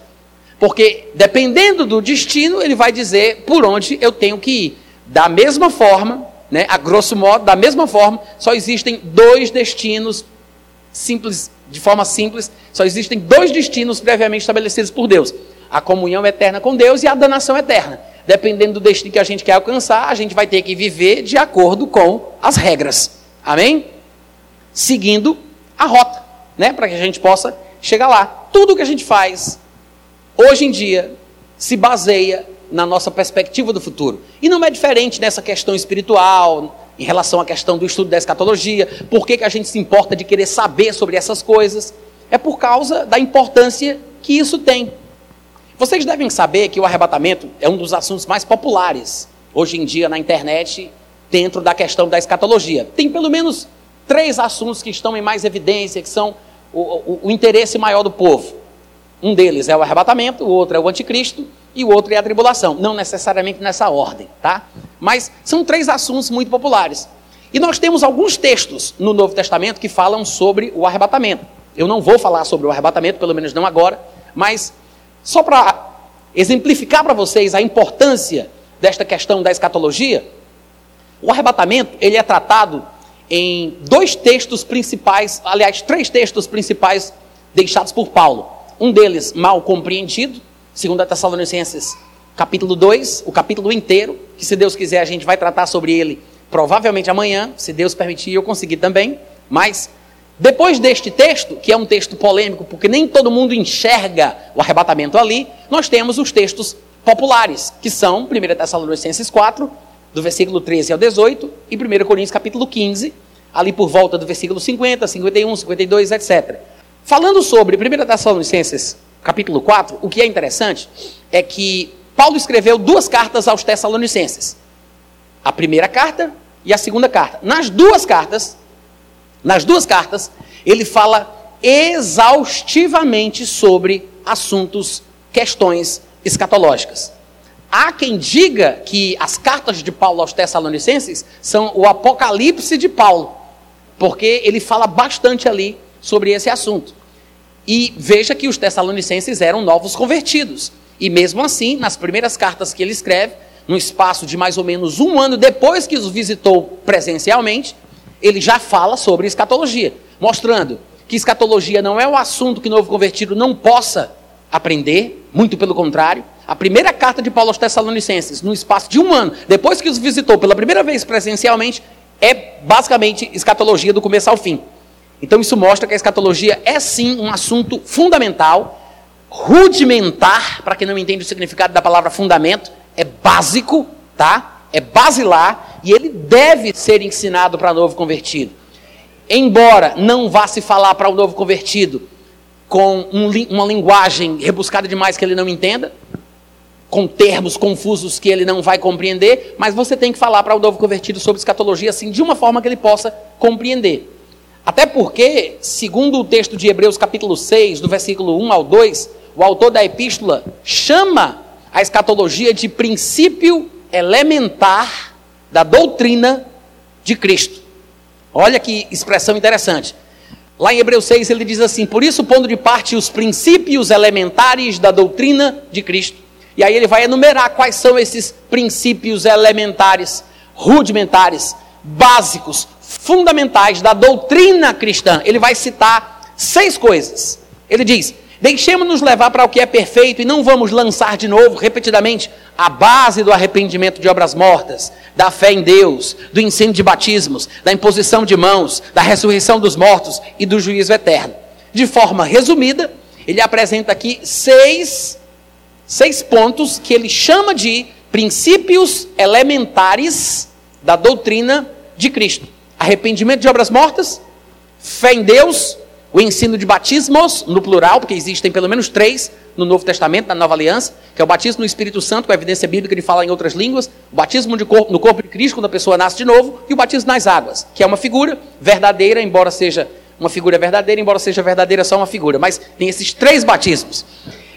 Porque dependendo do destino, ele vai dizer por onde eu tenho que ir. Da mesma forma, né, a grosso modo, da mesma forma, só existem dois destinos simples, de forma simples, só existem dois destinos previamente estabelecidos por Deus: a comunhão eterna com Deus e a danação eterna. Dependendo do destino que a gente quer alcançar, a gente vai ter que viver de acordo com as regras. Amém? Seguindo a rota, né, para que a gente possa chegar lá. Tudo que a gente faz hoje em dia, se baseia na nossa perspectiva do futuro. E não é diferente nessa questão espiritual, em relação à questão do estudo da escatologia. Por que, que a gente se importa de querer saber sobre essas coisas? É por causa da importância que isso tem. Vocês devem saber que o arrebatamento é um dos assuntos mais populares hoje em dia na internet, dentro da questão da escatologia. Tem pelo menos três assuntos que estão em mais evidência, que são o, o, o interesse maior do povo. Um deles é o arrebatamento, o outro é o anticristo e o outro é a tribulação. Não necessariamente nessa ordem, tá? Mas são três assuntos muito populares. E nós temos alguns textos no Novo Testamento que falam sobre o arrebatamento. Eu não vou falar sobre o arrebatamento, pelo menos não agora, mas só para exemplificar para vocês a importância desta questão da escatologia, o arrebatamento ele é tratado em dois textos principais, aliás, três textos principais deixados por Paulo. Um deles mal compreendido, segundo a Tessalonicenses, capítulo 2, o capítulo inteiro, que se Deus quiser a gente vai tratar sobre ele provavelmente amanhã, se Deus permitir eu conseguir também, mas Depois deste texto, que é um texto polêmico, porque nem todo mundo enxerga o arrebatamento ali, nós temos os textos populares, que são 1 Tessalonicenses 4, do versículo 13 ao 18, e 1 Coríntios capítulo 15, ali por volta do versículo 50, 51, 52, etc. Falando sobre 1 Tessalonicenses capítulo 4, o que é interessante é que Paulo escreveu duas cartas aos Tessalonicenses. A primeira carta e a segunda carta. Nas duas cartas, nas duas cartas, ele fala exaustivamente sobre assuntos, questões escatológicas. Há quem diga que as cartas de Paulo aos Tessalonicenses são o apocalipse de Paulo, porque ele fala bastante ali sobre esse assunto. E veja que os Tessalonicenses eram novos convertidos. E mesmo assim, nas primeiras cartas que ele escreve, no espaço de mais ou menos um ano depois que os visitou presencialmente, ele já fala sobre escatologia, mostrando que escatologia não é um assunto que novo convertido não possa aprender, muito pelo contrário. A primeira carta de Paulo aos Tessalonicenses, no espaço de um ano, depois que os visitou pela primeira vez presencialmente, é basicamente escatologia do começo ao fim. Então isso mostra que a escatologia é sim um assunto fundamental, rudimentar, para quem não entende o significado da palavra fundamento, é básico, tá? É basilar e ele deve ser ensinado para novo convertido. Embora não vá se falar para o novo convertido com um, uma linguagem rebuscada demais que ele não entenda, com termos confusos que ele não vai compreender, mas você tem que falar para o novo convertido sobre escatologia assim, de uma forma que ele possa compreender. Até porque, segundo o texto de Hebreus capítulo 6, do versículo 1 ao 2, o autor da epístola chama a escatologia de princípio elementar da doutrina de Cristo. Olha que expressão interessante. Lá em Hebreus 6 ele diz assim: Por isso, pondo de parte os princípios elementares da doutrina de Cristo. E aí ele vai enumerar quais são esses princípios elementares, rudimentares, básicos, fundamentais da doutrina cristã. Ele vai citar seis coisas. Ele diz: Deixemos-nos levar para o que é perfeito e não vamos lançar de novo, repetidamente, a base do arrependimento de obras mortas, da fé em Deus, do ensino de batismos, da imposição de mãos, da ressurreição dos mortos e do juízo eterno. De forma resumida, ele apresenta aqui seis, seis pontos que ele chama de princípios elementares da doutrina de Cristo: arrependimento de obras mortas, fé em Deus, o ensino de batismos, no plural, porque existem pelo menos três no Novo Testamento, na Nova Aliança, que é o batismo no Espírito Santo, com a evidência bíblica de falar em outras línguas, o batismo corpo, no corpo de Cristo, quando a pessoa nasce de novo, e o batismo nas águas, que é uma figura verdadeira, embora seja uma figura verdadeira, embora seja verdadeira só uma figura. Mas tem esses três batismos.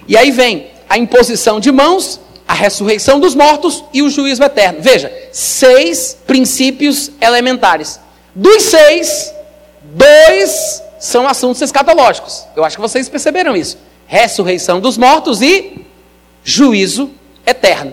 E aí vem a imposição de mãos, a ressurreição dos mortos e o juízo eterno. Veja, seis princípios elementares. Dos seis, dois são assuntos escatológicos. Eu acho que vocês perceberam isso. Ressurreição dos mortos e juízo eterno.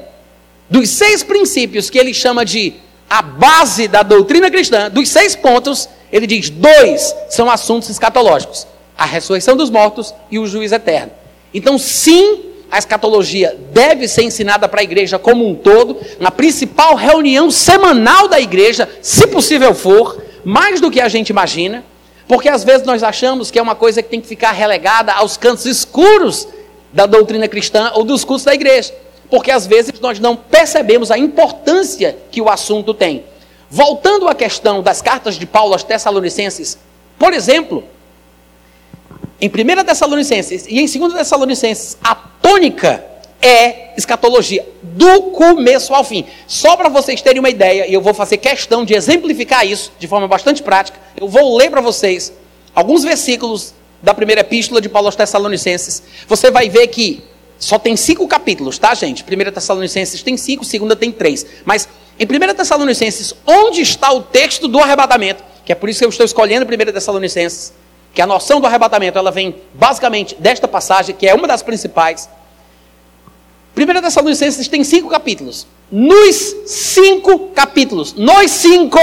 Dos seis princípios que ele chama de a base da doutrina cristã, dos seis pontos, ele diz: dois são assuntos escatológicos: a ressurreição dos mortos e o juízo eterno. Então, sim, a escatologia deve ser ensinada para a igreja como um todo, na principal reunião semanal da igreja, se possível for, mais do que a gente imagina. Porque às vezes nós achamos que é uma coisa que tem que ficar relegada aos cantos escuros da doutrina cristã ou dos cursos da igreja. Porque às vezes nós não percebemos a importância que o assunto tem. Voltando à questão das cartas de Paulo aos Tessalonicenses, por exemplo, em 1 Tessalonicenses e em 2 Tessalonicenses, a tônica é escatologia, do começo ao fim. Só para vocês terem uma ideia, e eu vou fazer questão de exemplificar isso de forma bastante prática, eu vou ler para vocês alguns versículos da primeira epístola de Paulo aos Tessalonicenses. Você vai ver que só tem cinco capítulos, tá, gente? Primeira Tessalonicenses tem cinco, segunda tem três. Mas em 1 Tessalonicenses, onde está o texto do arrebatamento? Que é por isso que eu estou escolhendo 1 Tessalonicenses, que a noção do arrebatamento ela vem basicamente desta passagem, que é uma das principais. 1 Tessalonicenses tem cinco capítulos. Nos cinco capítulos, nos cinco,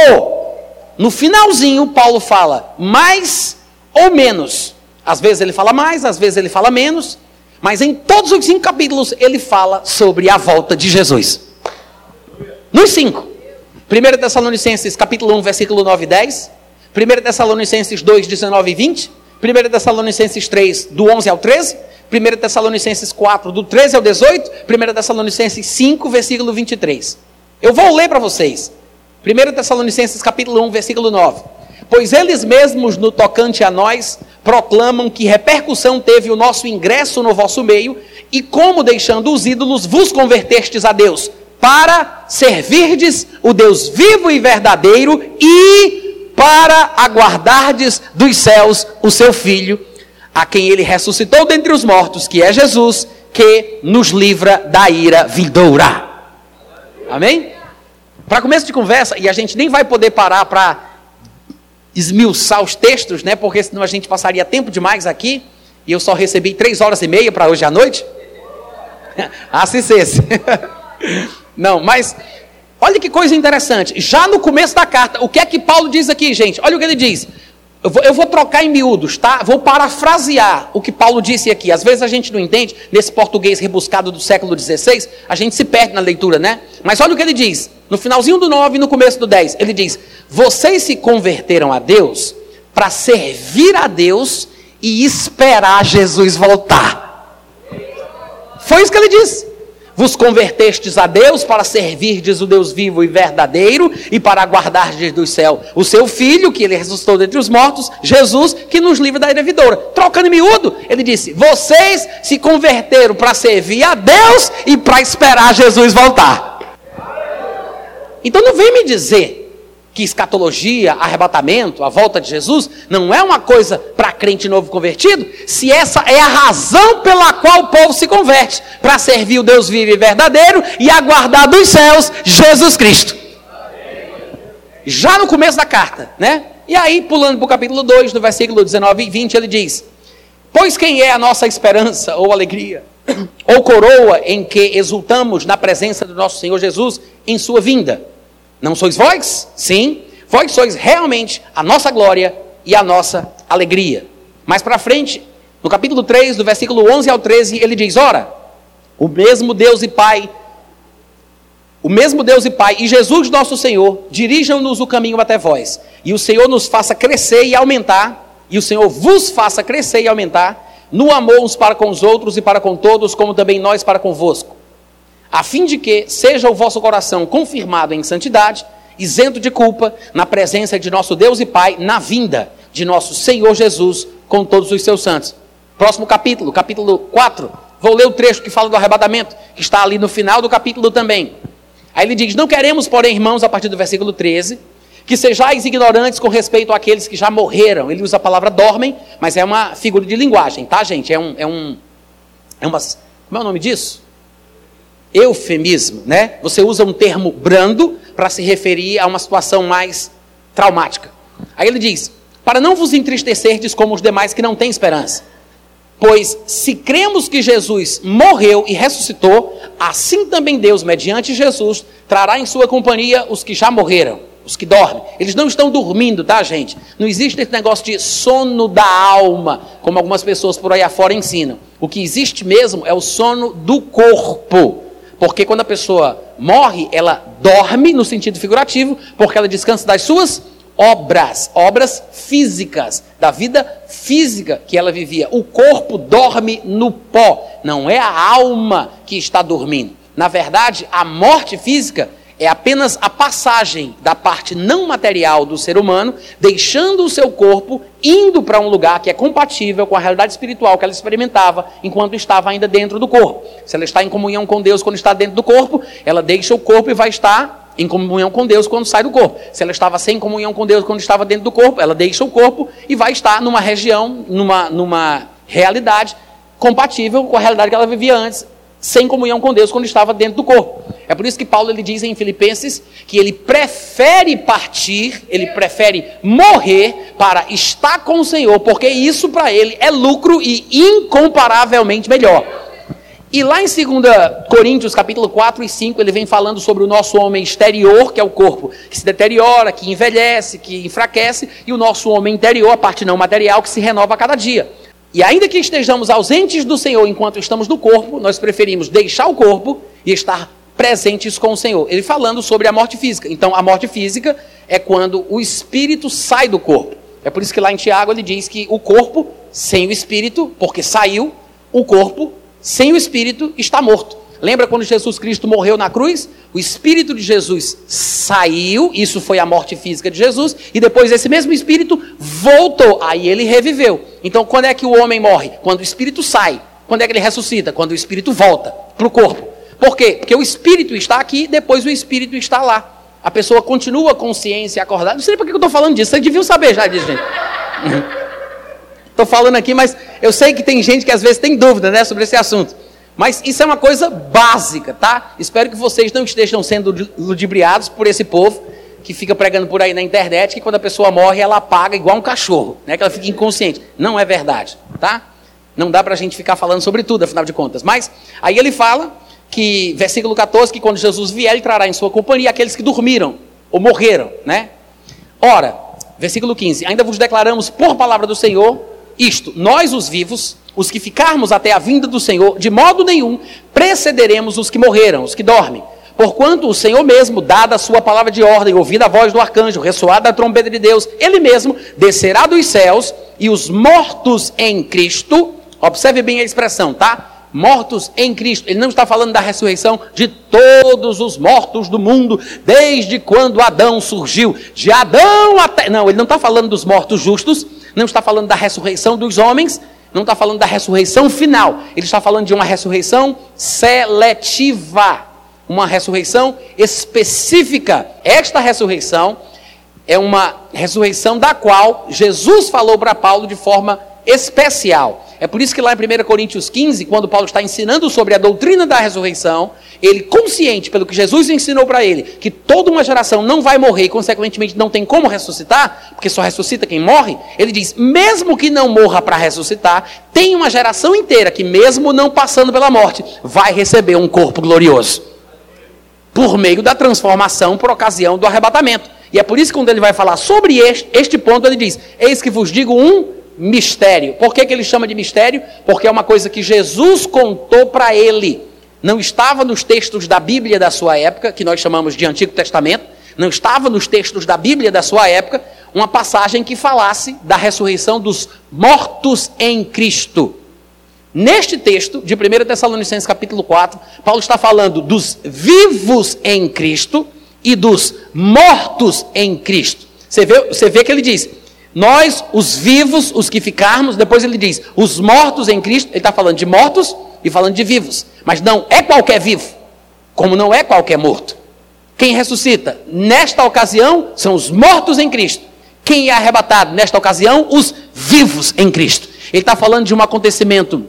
no finalzinho, Paulo fala mais ou menos. Às vezes ele fala mais, às vezes ele fala menos. Mas em todos os cinco capítulos ele fala sobre a volta de Jesus. Nos cinco. 1 Tessalonicenses capítulo 1, versículo 9 e 10. 1 Tessalonicenses 2, 19 e 20. 1 Tessalonicenses 3, do 11 ao 13. 1 Tessalonicenses 4, do 13 ao 18. 1 Tessalonicenses 5, versículo 23. Eu vou ler para vocês. 1 Tessalonicenses capítulo 1, versículo 9. Pois eles mesmos, no tocante a nós, proclamam que repercussão teve o nosso ingresso no vosso meio, e como, deixando os ídolos, vos convertestes a Deus, para servirdes o Deus vivo e verdadeiro, e para aguardardes dos céus o seu Filho, a quem ele ressuscitou dentre os mortos, que é Jesus, que nos livra da ira vindoura. Amém? Para começo de conversa, e a gente nem vai poder parar para esmiuçar os textos, né? Porque senão a gente passaria tempo demais aqui. E eu só recebi três horas e meia para hoje à noite. assim seja. Não, mas olha que coisa interessante. Já no começo da carta, o que é que Paulo diz aqui, gente? Olha o que ele diz. Eu vou, eu vou, trocar em miúdos, tá? Vou parafrasear o que Paulo disse aqui. Às vezes a gente não entende, nesse português rebuscado do século XVI, a gente se perde na leitura, né? Mas olha o que ele diz. No finalzinho do 9 e no começo do 10, ele diz: Vocês se converteram a Deus para servir a Deus e esperar Jesus voltar. Foi isso que ele disse vos convertestes a Deus para servirdes o Deus vivo e verdadeiro e para aguardardes do céu o seu Filho, que ele ressuscitou dentre os mortos, Jesus, que nos livra da devidora. Trocando miúdo, ele disse: Vocês se converteram para servir a Deus e para esperar Jesus voltar. Então não vem me dizer que escatologia, arrebatamento, a volta de Jesus, não é uma coisa para crente novo convertido, se essa é a razão pela qual o povo se converte, para servir o Deus vivo e verdadeiro e aguardar dos céus Jesus Cristo. Já no começo da carta, né? E aí, pulando para o capítulo 2, no versículo 19 e 20, ele diz: Pois quem é a nossa esperança ou alegria, ou coroa em que exultamos na presença do nosso Senhor Jesus em sua vinda? Não sois vós? Sim, vós sois realmente a nossa glória e a nossa alegria. Mais para frente, no capítulo 3, do versículo 11 ao 13, ele diz: Ora, o mesmo Deus e Pai, o mesmo Deus e Pai e Jesus nosso Senhor dirijam-nos o caminho até vós, e o Senhor nos faça crescer e aumentar, e o Senhor vos faça crescer e aumentar, no amor uns para com os outros e para com todos, como também nós para convosco a fim de que seja o vosso coração confirmado em santidade, isento de culpa, na presença de nosso Deus e Pai, na vinda de nosso Senhor Jesus com todos os seus santos. Próximo capítulo, capítulo 4. Vou ler o trecho que fala do arrebatamento, que está ali no final do capítulo também. Aí ele diz: Não queremos, porém, irmãos, a partir do versículo 13, que sejais ignorantes com respeito àqueles que já morreram. Ele usa a palavra dormem, mas é uma figura de linguagem, tá, gente? É um. É um é uma, como é o nome disso? Eufemismo, né? Você usa um termo brando para se referir a uma situação mais traumática. Aí ele diz: Para não vos entristecerdes como os demais que não têm esperança. Pois se cremos que Jesus morreu e ressuscitou, assim também Deus, mediante Jesus, trará em sua companhia os que já morreram, os que dormem. Eles não estão dormindo, tá, gente? Não existe esse negócio de sono da alma, como algumas pessoas por aí afora ensinam. O que existe mesmo é o sono do corpo. Porque quando a pessoa morre, ela dorme no sentido figurativo, porque ela descansa das suas obras, obras físicas, da vida física que ela vivia. O corpo dorme no pó, não é a alma que está dormindo. Na verdade, a morte física é apenas a passagem da parte não material do ser humano, deixando o seu corpo, indo para um lugar que é compatível com a realidade espiritual que ela experimentava enquanto estava ainda dentro do corpo. Se ela está em comunhão com Deus quando está dentro do corpo, ela deixa o corpo e vai estar em comunhão com Deus quando sai do corpo. Se ela estava sem comunhão com Deus quando estava dentro do corpo, ela deixa o corpo e vai estar numa região, numa, numa realidade compatível com a realidade que ela vivia antes, sem comunhão com Deus quando estava dentro do corpo. É por isso que Paulo ele diz em Filipenses que ele prefere partir, ele prefere morrer para estar com o Senhor, porque isso para ele é lucro e incomparavelmente melhor. E lá em 2 Coríntios, capítulo 4 e 5, ele vem falando sobre o nosso homem exterior, que é o corpo, que se deteriora, que envelhece, que enfraquece, e o nosso homem interior, a parte não material, que se renova a cada dia. E ainda que estejamos ausentes do Senhor enquanto estamos no corpo, nós preferimos deixar o corpo e estar presentes com o Senhor. Ele falando sobre a morte física. Então, a morte física é quando o espírito sai do corpo. É por isso que lá em Tiago ele diz que o corpo sem o espírito, porque saiu, o corpo sem o espírito está morto. Lembra quando Jesus Cristo morreu na cruz? O espírito de Jesus saiu, isso foi a morte física de Jesus, e depois esse mesmo espírito voltou, aí ele reviveu. Então, quando é que o homem morre? Quando o espírito sai. Quando é que ele ressuscita? Quando o espírito volta para o corpo. Por quê? Porque o espírito está aqui, depois o espírito está lá. A pessoa continua consciência acordada. Não sei por que eu estou falando disso, vocês deviam saber já disso, gente. Estou falando aqui, mas eu sei que tem gente que às vezes tem dúvida né, sobre esse assunto. Mas isso é uma coisa básica, tá? Espero que vocês não estejam sendo ludibriados por esse povo que fica pregando por aí na internet que quando a pessoa morre ela apaga igual um cachorro, né? Que ela fica inconsciente. Não é verdade, tá? Não dá para a gente ficar falando sobre tudo, afinal de contas. Mas aí ele fala que, versículo 14, que quando Jesus vier, ele trará em sua companhia aqueles que dormiram ou morreram, né? Ora, versículo 15: Ainda vos declaramos por palavra do Senhor isto: nós, os vivos, os que ficarmos até a vinda do Senhor, de modo nenhum precederemos os que morreram, os que dormem. Porquanto o Senhor mesmo, dada a sua palavra de ordem, ouvida a voz do arcanjo, ressoada a trombeta de Deus, ele mesmo descerá dos céus e os mortos em Cristo, observe bem a expressão, tá? Mortos em Cristo. Ele não está falando da ressurreição de todos os mortos do mundo, desde quando Adão surgiu. De Adão até. Não, ele não está falando dos mortos justos, não está falando da ressurreição dos homens, não está falando da ressurreição final, ele está falando de uma ressurreição seletiva, uma ressurreição específica. Esta ressurreição é uma ressurreição da qual Jesus falou para Paulo de forma especial. É por isso que lá em 1 Coríntios 15, quando Paulo está ensinando sobre a doutrina da ressurreição, ele consciente pelo que Jesus ensinou para ele, que toda uma geração não vai morrer e consequentemente não tem como ressuscitar, porque só ressuscita quem morre, ele diz: mesmo que não morra para ressuscitar, tem uma geração inteira que mesmo não passando pela morte, vai receber um corpo glorioso. Por meio da transformação por ocasião do arrebatamento. E é por isso que quando ele vai falar sobre este, este ponto, ele diz: Eis que vos digo um mistério. Por que, que ele chama de mistério? Porque é uma coisa que Jesus contou para ele. Não estava nos textos da Bíblia da sua época, que nós chamamos de Antigo Testamento, não estava nos textos da Bíblia da sua época, uma passagem que falasse da ressurreição dos mortos em Cristo. Neste texto de 1 Tessalonicenses capítulo 4, Paulo está falando dos vivos em Cristo e dos mortos em Cristo. Você vê, você vê que ele diz: nós, os vivos, os que ficarmos, depois ele diz, os mortos em Cristo, ele está falando de mortos e falando de vivos. Mas não é qualquer vivo, como não é qualquer morto. Quem ressuscita nesta ocasião são os mortos em Cristo. Quem é arrebatado nesta ocasião? Os vivos em Cristo. Ele está falando de um acontecimento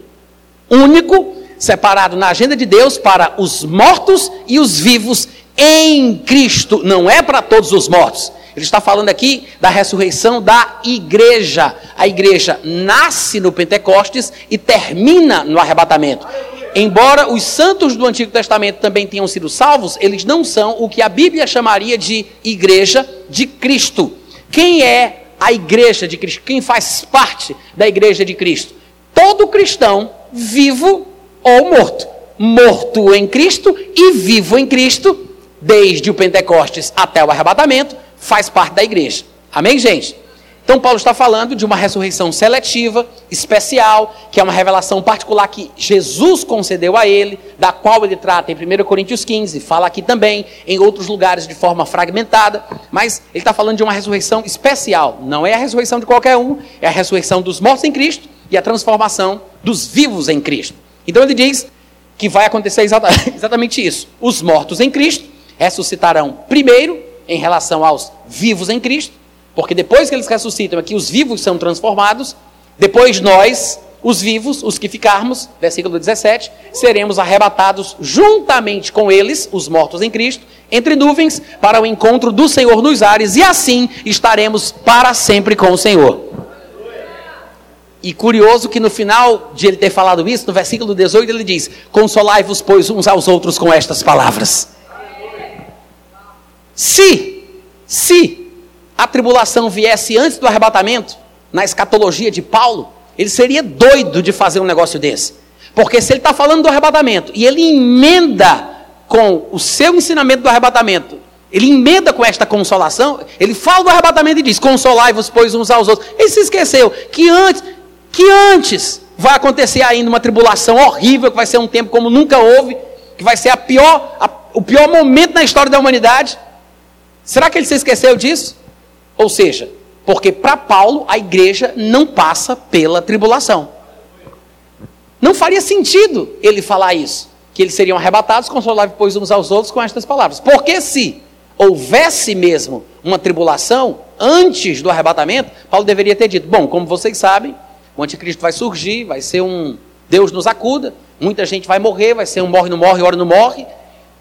único, separado na agenda de Deus para os mortos e os vivos em Cristo. Não é para todos os mortos. Ele está falando aqui da ressurreição da igreja. A igreja nasce no Pentecostes e termina no arrebatamento. Embora os santos do Antigo Testamento também tenham sido salvos, eles não são o que a Bíblia chamaria de igreja de Cristo. Quem é a igreja de Cristo? Quem faz parte da igreja de Cristo? Todo cristão vivo ou morto. Morto em Cristo e vivo em Cristo, desde o Pentecostes até o arrebatamento, faz parte da igreja. Amém, gente? Então, Paulo está falando de uma ressurreição seletiva, especial, que é uma revelação particular que Jesus concedeu a ele, da qual ele trata em 1 Coríntios 15, fala aqui também, em outros lugares de forma fragmentada, mas ele está falando de uma ressurreição especial. Não é a ressurreição de qualquer um, é a ressurreição dos mortos em Cristo e a transformação dos vivos em Cristo. Então, ele diz que vai acontecer exatamente isso. Os mortos em Cristo ressuscitarão primeiro em relação aos vivos em Cristo, porque depois que eles ressuscitam aqui, os vivos são transformados, depois nós, os vivos, os que ficarmos, versículo 17, seremos arrebatados juntamente com eles, os mortos em Cristo, entre nuvens, para o encontro do Senhor nos ares, e assim estaremos para sempre com o Senhor. E curioso que no final de ele ter falado isso, no versículo 18, ele diz: Consolai-vos, pois, uns aos outros com estas palavras. Se, se a tribulação viesse antes do arrebatamento, na escatologia de Paulo, ele seria doido de fazer um negócio desse. Porque se ele está falando do arrebatamento e ele emenda com o seu ensinamento do arrebatamento Ele emenda com esta consolação, ele fala do arrebatamento e diz: Consolai-vos, pois, uns aos outros. Ele se esqueceu que antes, que antes vai acontecer ainda uma tribulação horrível, que vai ser um tempo como nunca houve, que vai ser a pior, a, o pior momento na história da humanidade. Será que ele se esqueceu disso? Ou seja, porque para Paulo a igreja não passa pela tribulação. Não faria sentido ele falar isso, que eles seriam arrebatados, consolados pois uns aos outros com estas palavras. Porque se houvesse mesmo uma tribulação antes do arrebatamento, Paulo deveria ter dito: bom, como vocês sabem, o anticristo vai surgir, vai ser um Deus nos acuda, muita gente vai morrer, vai ser um morre não morre, hora não morre.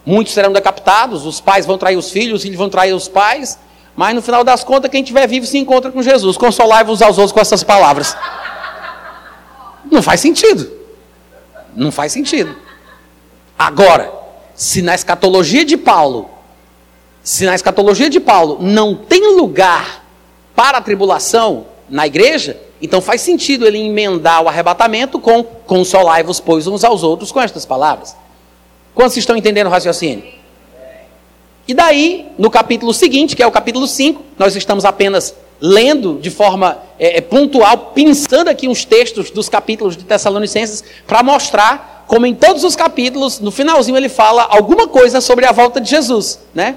Muitos serão decapitados, os pais vão trair os filhos, os filhos vão trair os pais, mas no final das contas, quem estiver vivo se encontra com Jesus. Consolai-vos aos outros com essas palavras. Não faz sentido. Não faz sentido. Agora, se na escatologia de Paulo, se na escatologia de Paulo não tem lugar para a tribulação na igreja, então faz sentido ele emendar o arrebatamento com consolai-vos, pois, uns aos outros com estas palavras. Quantos estão entendendo o raciocínio? E daí, no capítulo seguinte, que é o capítulo 5, nós estamos apenas lendo de forma é, pontual, pensando aqui uns textos dos capítulos de Tessalonicenses, para mostrar como em todos os capítulos, no finalzinho ele fala alguma coisa sobre a volta de Jesus, né?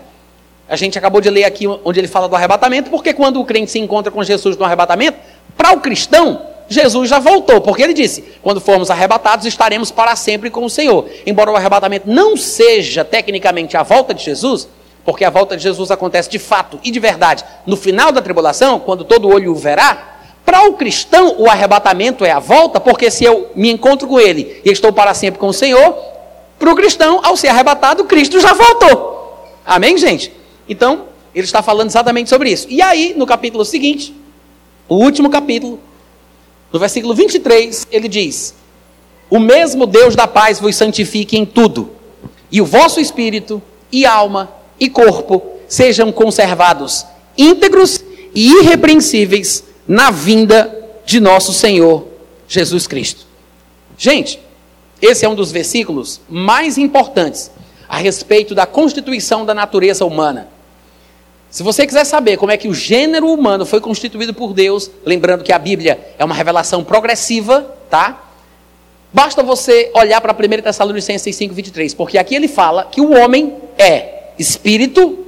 A gente acabou de ler aqui onde ele fala do arrebatamento, porque quando o crente se encontra com Jesus no arrebatamento, para o cristão, Jesus já voltou, porque ele disse: quando formos arrebatados, estaremos para sempre com o Senhor. Embora o arrebatamento não seja tecnicamente a volta de Jesus, porque a volta de Jesus acontece de fato e de verdade no final da tribulação, quando todo olho o verá. Para o cristão, o arrebatamento é a volta, porque se eu me encontro com ele e estou para sempre com o Senhor, para o cristão, ao ser arrebatado, Cristo já voltou. Amém, gente? Então, ele está falando exatamente sobre isso. E aí, no capítulo seguinte, o último capítulo, no versículo 23, ele diz: O mesmo Deus da paz vos santifique em tudo, e o vosso espírito, e alma, e corpo sejam conservados íntegros e irrepreensíveis na vinda de nosso Senhor Jesus Cristo. Gente, esse é um dos versículos mais importantes a respeito da constituição da natureza humana. Se você quiser saber como é que o gênero humano foi constituído por Deus, lembrando que a Bíblia é uma revelação progressiva, tá? Basta você olhar para 1 Tessalonicenses 5:23, porque aqui ele fala que o homem é espírito,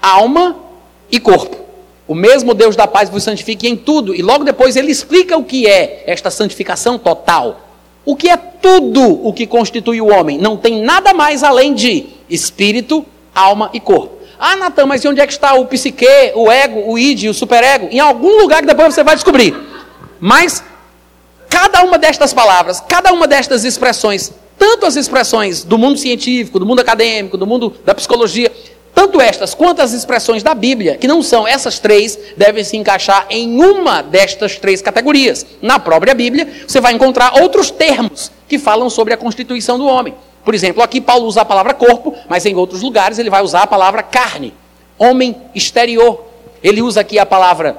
alma e corpo. O mesmo Deus da paz vos santifique em tudo, e logo depois ele explica o que é esta santificação total. O que é tudo o que constitui o homem? Não tem nada mais além de espírito, alma e corpo. Ah, Natan, mas e onde é que está o psique, o ego, o id, o superego? Em algum lugar que depois você vai descobrir. Mas cada uma destas palavras, cada uma destas expressões, tanto as expressões do mundo científico, do mundo acadêmico, do mundo da psicologia, tanto estas quanto as expressões da Bíblia, que não são essas três, devem se encaixar em uma destas três categorias. Na própria Bíblia, você vai encontrar outros termos que falam sobre a constituição do homem. Por exemplo, aqui Paulo usa a palavra corpo, mas em outros lugares ele vai usar a palavra carne, homem exterior. Ele usa aqui a palavra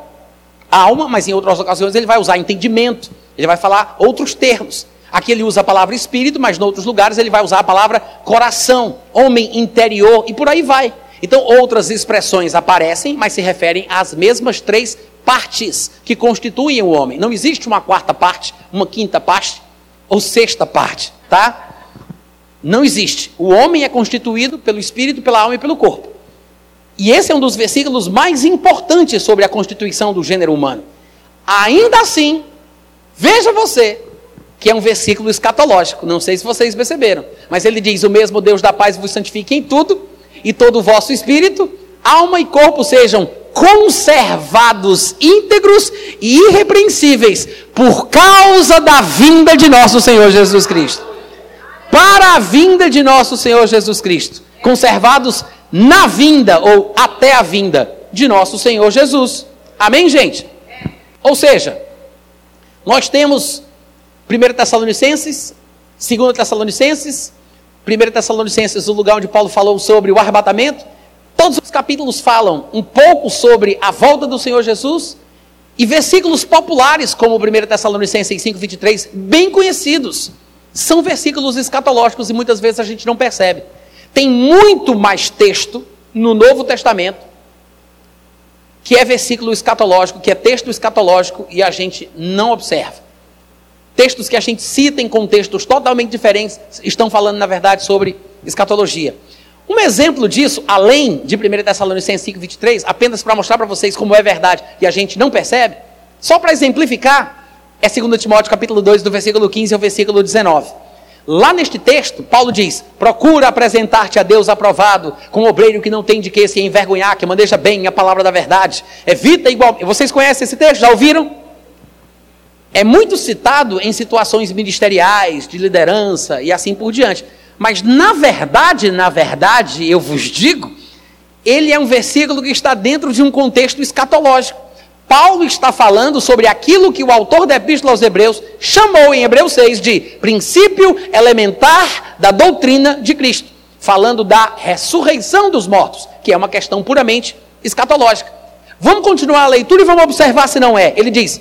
alma, mas em outras ocasiões ele vai usar entendimento, ele vai falar outros termos. Aqui ele usa a palavra espírito, mas em outros lugares ele vai usar a palavra coração, homem interior e por aí vai. Então outras expressões aparecem, mas se referem às mesmas três partes que constituem o homem. Não existe uma quarta parte, uma quinta parte ou sexta parte, tá? Não existe. O homem é constituído pelo espírito, pela alma e pelo corpo. E esse é um dos versículos mais importantes sobre a constituição do gênero humano. Ainda assim, veja você que é um versículo escatológico. Não sei se vocês perceberam, mas ele diz: O mesmo Deus da paz vos santifique em tudo, e todo o vosso espírito, alma e corpo sejam conservados íntegros e irrepreensíveis por causa da vinda de nosso Senhor Jesus Cristo para a vinda de nosso Senhor Jesus Cristo, conservados na vinda ou até a vinda de nosso Senhor Jesus. Amém, gente? Ou seja, nós temos 1 Tessalonicenses, 2 Tessalonicenses, 1 Tessalonicenses, o lugar onde Paulo falou sobre o arrebatamento. Todos os capítulos falam um pouco sobre a volta do Senhor Jesus. E versículos populares, como 1 Tessalonicenses 5,23, bem conhecidos são versículos escatológicos e muitas vezes a gente não percebe. Tem muito mais texto, no Novo Testamento que é versículo escatológico, que é texto escatológico e a gente não observa. Textos que a gente cita em contextos totalmente diferentes estão falando, na verdade, sobre escatologia. Um exemplo disso, além de 1 Tessalonicenses 5, 23, apenas para mostrar para vocês como é verdade e a gente não percebe, só para exemplificar, é 2 Timóteo capítulo 2, do versículo 15 ao versículo 19. Lá neste texto, Paulo diz: Procura apresentar-te a Deus aprovado, com um obreiro que não tem de que se envergonhar, que maneja bem a palavra da verdade. Evita igual. Vocês conhecem esse texto? Já ouviram? É muito citado em situações ministeriais, de liderança e assim por diante. Mas na verdade, na verdade, eu vos digo, ele é um versículo que está dentro de um contexto escatológico. Paulo está falando sobre aquilo que o autor da Epístola aos Hebreus chamou em Hebreus 6 de princípio elementar da doutrina de Cristo, falando da ressurreição dos mortos, que é uma questão puramente escatológica. Vamos continuar a leitura e vamos observar se não é. Ele diz: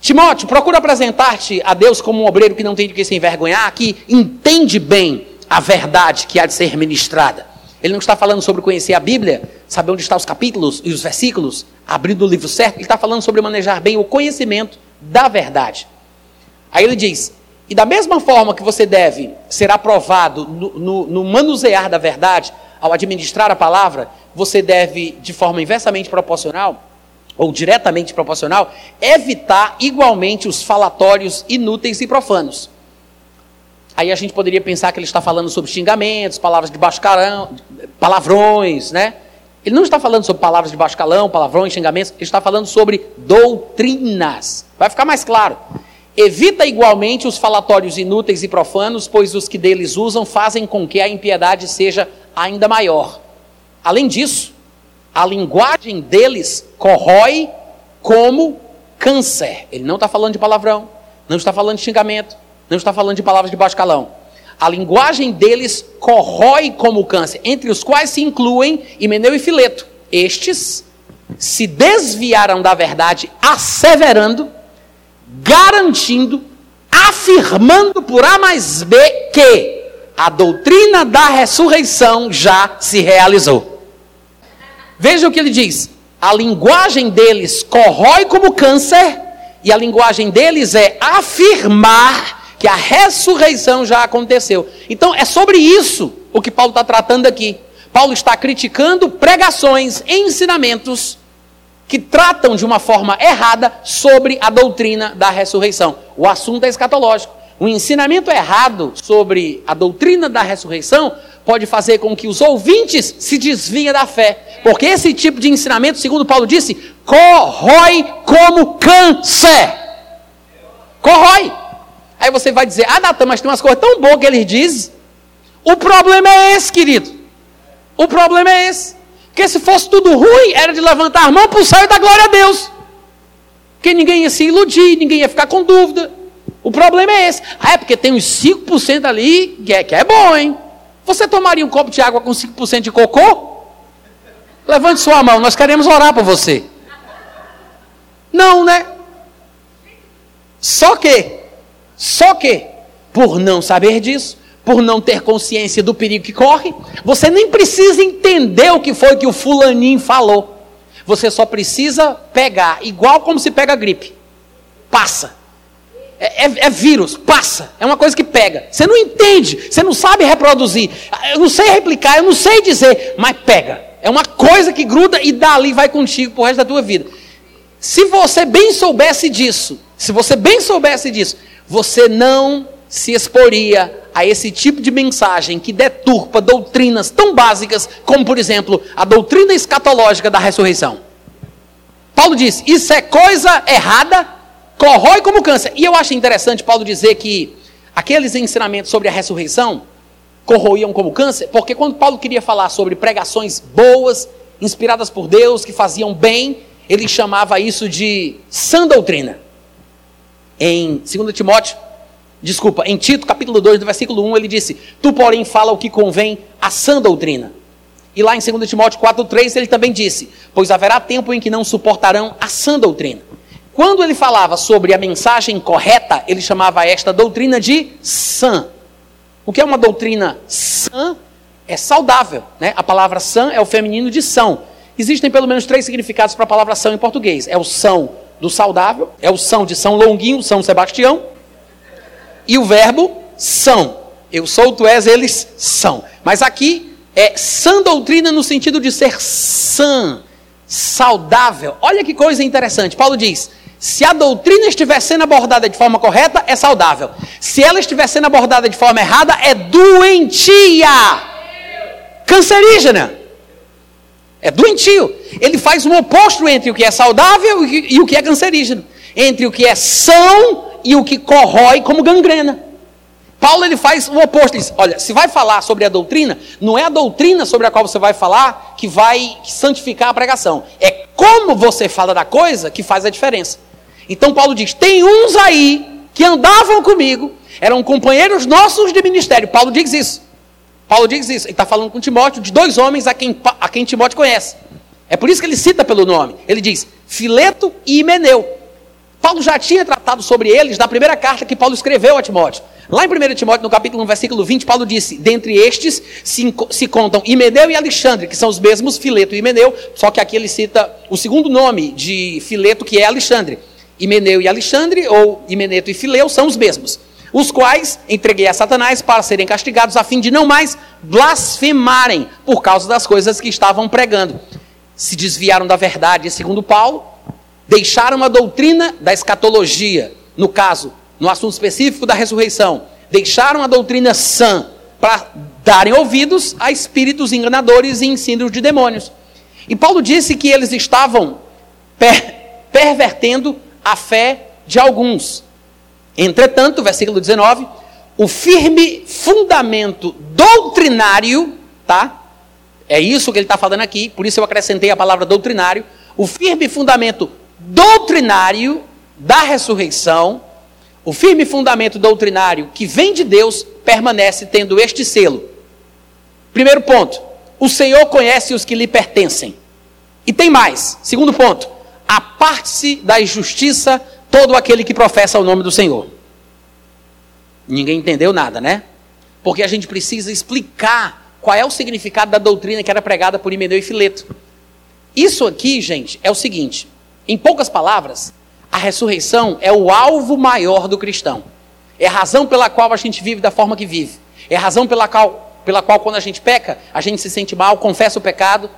Timóteo, procura apresentar-te a Deus como um obreiro que não tem de que se envergonhar, que entende bem a verdade que há de ser ministrada. Ele não está falando sobre conhecer a Bíblia, saber onde estão os capítulos e os versículos, abrindo o livro certo. Ele está falando sobre manejar bem o conhecimento da verdade. Aí ele diz: e da mesma forma que você deve ser aprovado no, no, no manusear da verdade, ao administrar a palavra, você deve, de forma inversamente proporcional, ou diretamente proporcional, evitar igualmente os falatórios inúteis e profanos. Aí a gente poderia pensar que ele está falando sobre xingamentos, palavras de baixo calão, palavrões, né? Ele não está falando sobre palavras de baixo calão, palavrões, xingamentos, ele está falando sobre doutrinas. Vai ficar mais claro. Evita igualmente os falatórios inúteis e profanos, pois os que deles usam fazem com que a impiedade seja ainda maior. Além disso, a linguagem deles corrói como câncer. Ele não está falando de palavrão, não está falando de xingamento, não está falando de palavras de baixo calão. A linguagem deles corrói como câncer, entre os quais se incluem Himeneu e Fileto. Estes se desviaram da verdade, asseverando, garantindo, afirmando por A mais B que a doutrina da ressurreição já se realizou. Veja o que ele diz: a linguagem deles corrói como câncer, e a linguagem deles é afirmar que a ressurreição já aconteceu. Então é sobre isso o que Paulo está tratando aqui. Paulo está criticando pregações, ensinamentos que tratam de uma forma errada sobre a doutrina da ressurreição. O assunto é escatológico. O ensinamento errado sobre a doutrina da ressurreição pode fazer com que os ouvintes se desviem da fé. Porque esse tipo de ensinamento, segundo Paulo disse, corrói como câncer. Corrói. Aí você vai dizer, ah, Natan, mas tem umas coisas tão boas que eles dizem. O problema é esse, querido. O problema é esse. Porque se fosse tudo ruim, era de levantar a mão para o céu e dar glória a Deus. Porque ninguém ia se iludir, ninguém ia ficar com dúvida. O problema é esse. Ah, é porque tem uns 5% ali que é, que é bom, hein? Você tomaria um copo de água com 5% de cocô? Levante sua mão, nós queremos orar por você. Não, né? Só que só que, por não saber disso, por não ter consciência do perigo que corre, você nem precisa entender o que foi que o fulaninho falou. Você só precisa pegar, igual como se pega gripe. Passa. É, é, é, vírus, passa. É uma coisa que pega. Você não entende, você não sabe reproduzir. Eu não sei replicar, eu não sei dizer, mas pega. É uma coisa que gruda e dali vai contigo pro resto da tua vida. Se você bem soubesse disso, se você bem soubesse disso, você não se exporia a esse tipo de mensagem que deturpa doutrinas tão básicas como, por exemplo, a doutrina escatológica da ressurreição. Paulo diz: Isso é coisa errada, corrói como câncer. E eu acho interessante Paulo dizer que aqueles ensinamentos sobre a ressurreição corroíam como câncer, porque quando Paulo queria falar sobre pregações boas, inspiradas por Deus, que faziam bem, ele chamava isso de sã doutrina em 2 Timóteo, desculpa, em Tito, capítulo 2, do versículo 1, ele disse: Tu, porém, fala o que convém à sã doutrina. E lá em 2 Timóteo 4,3 ele também disse: Pois haverá tempo em que não suportarão a sã doutrina. Quando ele falava sobre a mensagem correta, ele chamava esta doutrina de sã. O que é uma doutrina sã? é saudável. Né? A palavra sã é o feminino de são. Existem pelo menos três significados para a palavra são em português. É o são do saudável, é o são de São Longuinho, São Sebastião, e o verbo são. Eu sou, tu és, eles são. Mas aqui é sã doutrina no sentido de ser sã, saudável. Olha que coisa interessante. Paulo diz: se a doutrina estiver sendo abordada de forma correta, é saudável. Se ela estiver sendo abordada de forma errada, é doentia, cancerígena. É doentio. Ele faz um oposto entre o que é saudável e o que é cancerígeno, entre o que é são e o que corrói como gangrena. Paulo ele faz o oposto, ele diz, olha, se vai falar sobre a doutrina, não é a doutrina sobre a qual você vai falar que vai santificar a pregação. É como você fala da coisa que faz a diferença. Então Paulo diz: tem uns aí que andavam comigo, eram companheiros nossos de ministério. Paulo diz isso. Paulo diz isso. Ele está falando com Timóteo de dois homens a quem, a quem Timóteo conhece. É por isso que ele cita pelo nome. Ele diz Fileto e Himeneu. Paulo já tinha tratado sobre eles na primeira carta que Paulo escreveu a Timóteo. Lá em 1 Timóteo, no capítulo 1, versículo 20, Paulo disse: Dentre estes se, se contam Himeneu e Alexandre, que são os mesmos, Fileto e Himeneu, só que aqui ele cita o segundo nome de Fileto, que é Alexandre. Himeneu e Alexandre, ou Himeneto e Fileu, são os mesmos. Os quais entreguei a Satanás para serem castigados, a fim de não mais blasfemarem por causa das coisas que estavam pregando. Se desviaram da verdade, segundo Paulo, deixaram a doutrina da escatologia, no caso, no assunto específico da ressurreição, deixaram a doutrina sã para darem ouvidos a espíritos enganadores e ensinos de demônios. E Paulo disse que eles estavam per pervertendo a fé de alguns. Entretanto, versículo 19, o firme fundamento doutrinário, tá? É isso que ele está falando aqui, por isso eu acrescentei a palavra doutrinário. O firme fundamento doutrinário da ressurreição o firme fundamento doutrinário que vem de Deus permanece tendo este selo. Primeiro ponto, o Senhor conhece os que lhe pertencem. E tem mais. Segundo ponto, aparte-se da injustiça todo aquele que professa o nome do Senhor. Ninguém entendeu nada, né? Porque a gente precisa explicar qual é o significado da doutrina que era pregada por Himeneu e Fileto. Isso aqui, gente, é o seguinte: em poucas palavras, a ressurreição é o alvo maior do cristão. É a razão pela qual a gente vive da forma que vive. É a razão pela qual, pela qual quando a gente peca, a gente se sente mal, confessa o pecado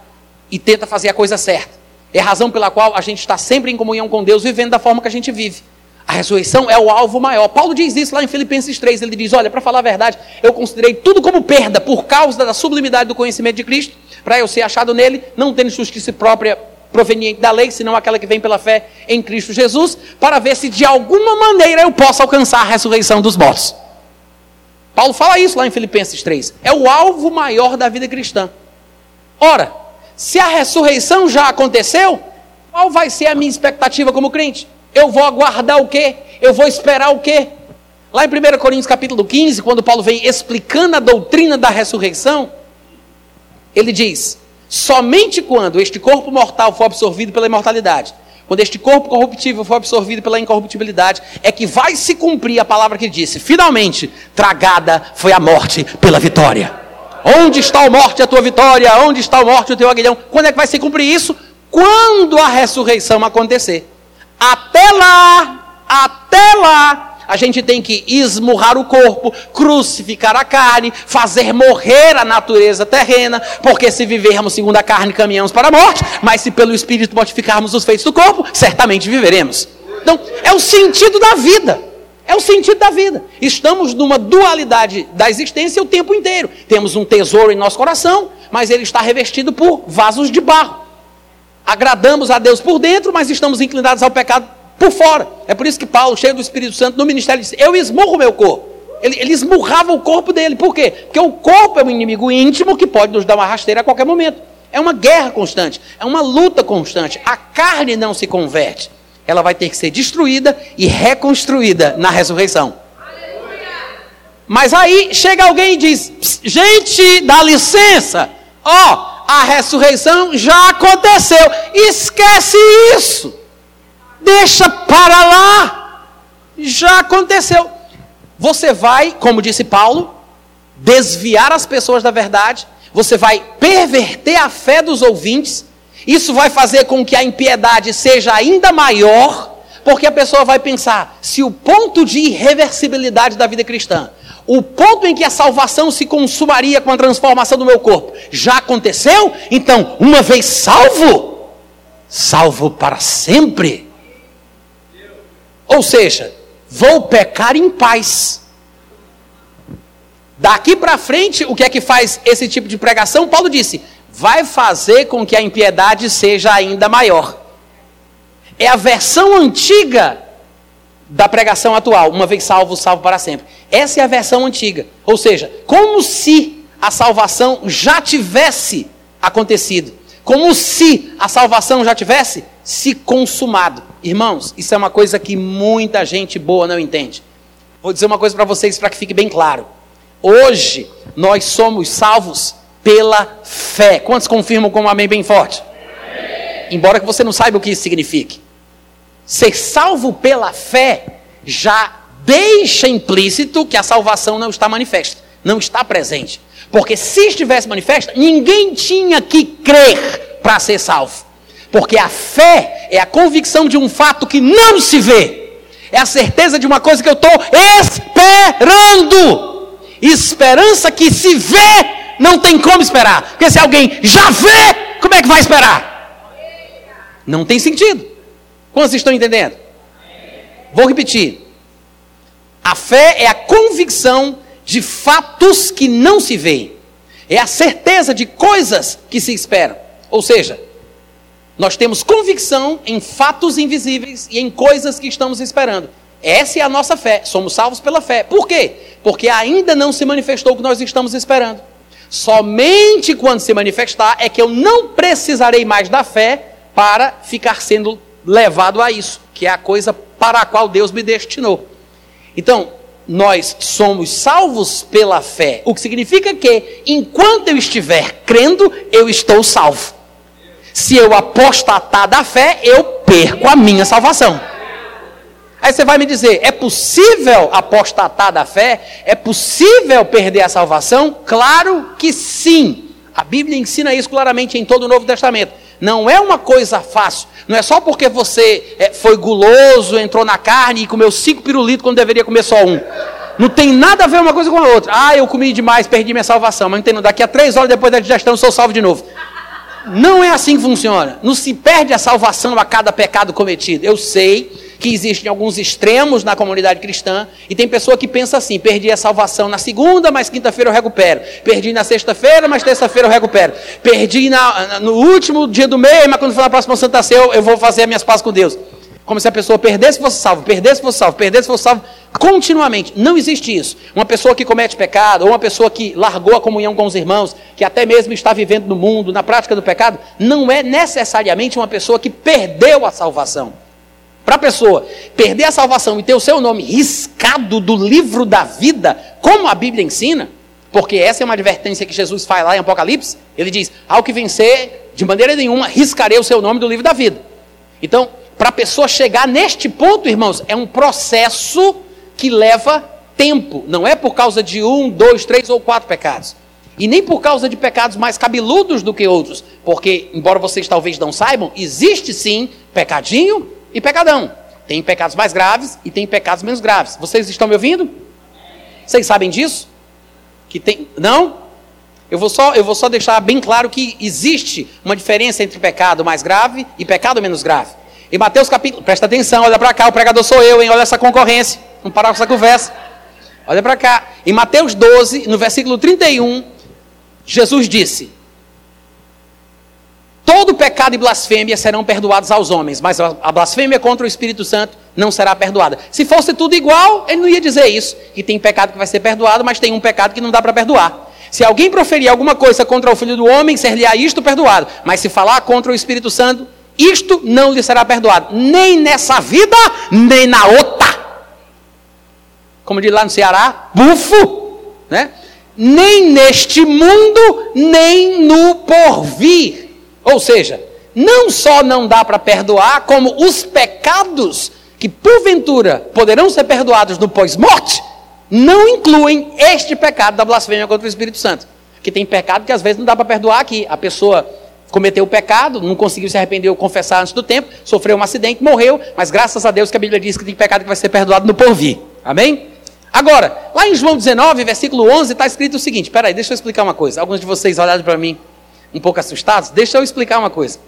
e tenta fazer a coisa certa. É a razão pela qual a gente está sempre em comunhão com Deus, vivendo da forma que a gente vive. A ressurreição é o alvo maior. Paulo diz isso lá em Filipenses 3. Ele diz: Olha, para falar a verdade, eu considerei tudo como perda por causa da sublimidade do conhecimento de Cristo, para eu ser achado nele, não tendo justiça própria proveniente da lei, senão aquela que vem pela fé em Cristo Jesus, para ver se de alguma maneira eu posso alcançar a ressurreição dos mortos. Paulo fala isso lá em Filipenses 3. É o alvo maior da vida cristã. Ora, se a ressurreição já aconteceu, qual vai ser a minha expectativa como crente? Eu vou aguardar o quê? Eu vou esperar o quê? Lá em 1 Coríntios capítulo 15, quando Paulo vem explicando a doutrina da ressurreição, ele diz: Somente quando este corpo mortal for absorvido pela imortalidade, quando este corpo corruptível for absorvido pela incorruptibilidade, é que vai se cumprir a palavra que disse: finalmente, tragada foi a morte pela vitória. Onde está a morte a tua vitória? Onde está a morte o teu aguilhão? Quando é que vai se cumprir isso? Quando a ressurreição acontecer. Até lá, até lá, a gente tem que esmurrar o corpo, crucificar a carne, fazer morrer a natureza terrena, porque se vivermos segundo a carne, caminhamos para a morte, mas se pelo Espírito mortificarmos os feitos do corpo, certamente viveremos. Então, é o sentido da vida. É o sentido da vida. Estamos numa dualidade da existência o tempo inteiro. Temos um tesouro em nosso coração, mas ele está revestido por vasos de barro. Agradamos a Deus por dentro, mas estamos inclinados ao pecado por fora. É por isso que Paulo, cheio do Espírito Santo, no ministério disse: Eu esmurro o meu corpo. Ele, ele esmurrava o corpo dele. Por quê? Porque o corpo é um inimigo íntimo que pode nos dar uma rasteira a qualquer momento. É uma guerra constante, é uma luta constante. A carne não se converte. Ela vai ter que ser destruída e reconstruída na ressurreição. Mas aí chega alguém e diz: gente, dá licença. Ó, oh, a ressurreição já aconteceu. Esquece isso. Deixa para lá. Já aconteceu. Você vai, como disse Paulo, desviar as pessoas da verdade. você vai perverter a fé dos ouvintes, isso vai fazer com que a impiedade seja ainda maior, porque a pessoa vai pensar: se o ponto de irreversibilidade da vida cristã, o ponto em que a salvação se consumaria com a transformação do meu corpo, já aconteceu, então, uma vez salvo, salvo para sempre. Ou seja, vou pecar em paz. Daqui para frente, o que é que faz esse tipo de pregação? Paulo disse: vai fazer com que a impiedade seja ainda maior. É a versão antiga da pregação atual, uma vez salvo, salvo para sempre. Essa é a versão antiga. Ou seja, como se a salvação já tivesse acontecido. Como se a salvação já tivesse se consumado. Irmãos, isso é uma coisa que muita gente boa não entende. Vou dizer uma coisa para vocês para que fique bem claro. Hoje nós somos salvos pela fé. Quantos confirmam com um amém bem forte? Amém. Embora que você não saiba o que isso signifique. Ser salvo pela fé já deixa implícito que a salvação não está manifesta, não está presente. Porque se estivesse manifesta, ninguém tinha que crer para ser salvo. Porque a fé é a convicção de um fato que não se vê. É a certeza de uma coisa que eu estou esperando. Esperança que se vê, não tem como esperar. Porque se alguém já vê, como é que vai esperar? Não tem sentido. Quantos estão entendendo? Vou repetir. A fé é a convicção de fatos que não se veem. É a certeza de coisas que se esperam. Ou seja, nós temos convicção em fatos invisíveis e em coisas que estamos esperando. Essa é a nossa fé. Somos salvos pela fé. Por quê? Porque ainda não se manifestou o que nós estamos esperando. Somente quando se manifestar é que eu não precisarei mais da fé para ficar sendo levado a isso, que é a coisa para a qual Deus me destinou. Então, nós somos salvos pela fé, o que significa que, enquanto eu estiver crendo, eu estou salvo. Se eu apostatar da fé, eu perco a minha salvação. Aí você vai me dizer: é possível apostatar da fé? É possível perder a salvação? Claro que sim. A Bíblia ensina isso claramente em todo o Novo Testamento. Não é uma coisa fácil. Não é só porque você é, foi guloso, entrou na carne e comeu cinco pirulitos quando deveria comer só um. Não tem nada a ver uma coisa com a outra. Ah, eu comi demais, perdi minha salvação. Mas entendo, daqui a três horas depois da digestão eu sou salvo de novo. Não é assim que funciona. Não se perde a salvação a cada pecado cometido. Eu sei que existem alguns extremos na comunidade cristã e tem pessoa que pensa assim: perdi a salvação na segunda, mas quinta-feira eu recupero. Perdi na sexta-feira, mas terça-feira eu recupero. Perdi na, no último dia do mês, mas quando for na próxima Santa Ceia eu, vou fazer as minhas pazes com Deus. Como se a pessoa perdesse fosse salvo, perdesse fosse salvo, perdesse fosse salvo continuamente. Não existe isso. Uma pessoa que comete pecado, ou uma pessoa que largou a comunhão com os irmãos, que até mesmo está vivendo no mundo, na prática do pecado, não é necessariamente uma pessoa que perdeu a salvação. Para a pessoa perder a salvação e ter o seu nome riscado do livro da vida, como a Bíblia ensina, porque essa é uma advertência que Jesus faz lá em Apocalipse, ele diz: ao que vencer, de maneira nenhuma, riscarei o seu nome do livro da vida. Então, para a pessoa chegar neste ponto, irmãos, é um processo que leva tempo. Não é por causa de um, dois, três ou quatro pecados. E nem por causa de pecados mais cabeludos do que outros. Porque, embora vocês talvez não saibam, existe sim pecadinho e pecadão. Tem pecados mais graves e tem pecados menos graves. Vocês estão me ouvindo? Vocês sabem disso? Que tem. Não? Eu vou, só, eu vou só deixar bem claro que existe uma diferença entre pecado mais grave e pecado menos grave. Em Mateus capítulo, presta atenção, olha para cá, o pregador sou eu, hein? Olha essa concorrência. Vamos parar com essa conversa. Olha para cá. Em Mateus 12, no versículo 31, Jesus disse: Todo pecado e blasfêmia serão perdoados aos homens, mas a blasfêmia contra o Espírito Santo não será perdoada. Se fosse tudo igual, ele não ia dizer isso. Que tem pecado que vai ser perdoado, mas tem um pecado que não dá para perdoar. Se alguém proferir alguma coisa contra o Filho do Homem, ser-lhe-á isto perdoado. Mas se falar contra o Espírito Santo, isto não lhe será perdoado, nem nessa vida, nem na outra. Como diz lá no Ceará, bufo, né? Nem neste mundo, nem no porvir. Ou seja, não só não dá para perdoar, como os pecados que porventura poderão ser perdoados no pós-morte, não incluem este pecado da blasfêmia contra o Espírito Santo. Que tem pecado que às vezes não dá para perdoar aqui. A pessoa cometeu o pecado, não conseguiu se arrepender ou confessar antes do tempo, sofreu um acidente, morreu, mas graças a Deus que a Bíblia diz que tem pecado que vai ser perdoado no porvir. Amém? Agora, lá em João 19, versículo 11, está escrito o seguinte: peraí, deixa eu explicar uma coisa. Alguns de vocês olharam para mim um pouco assustados, deixa eu explicar uma coisa.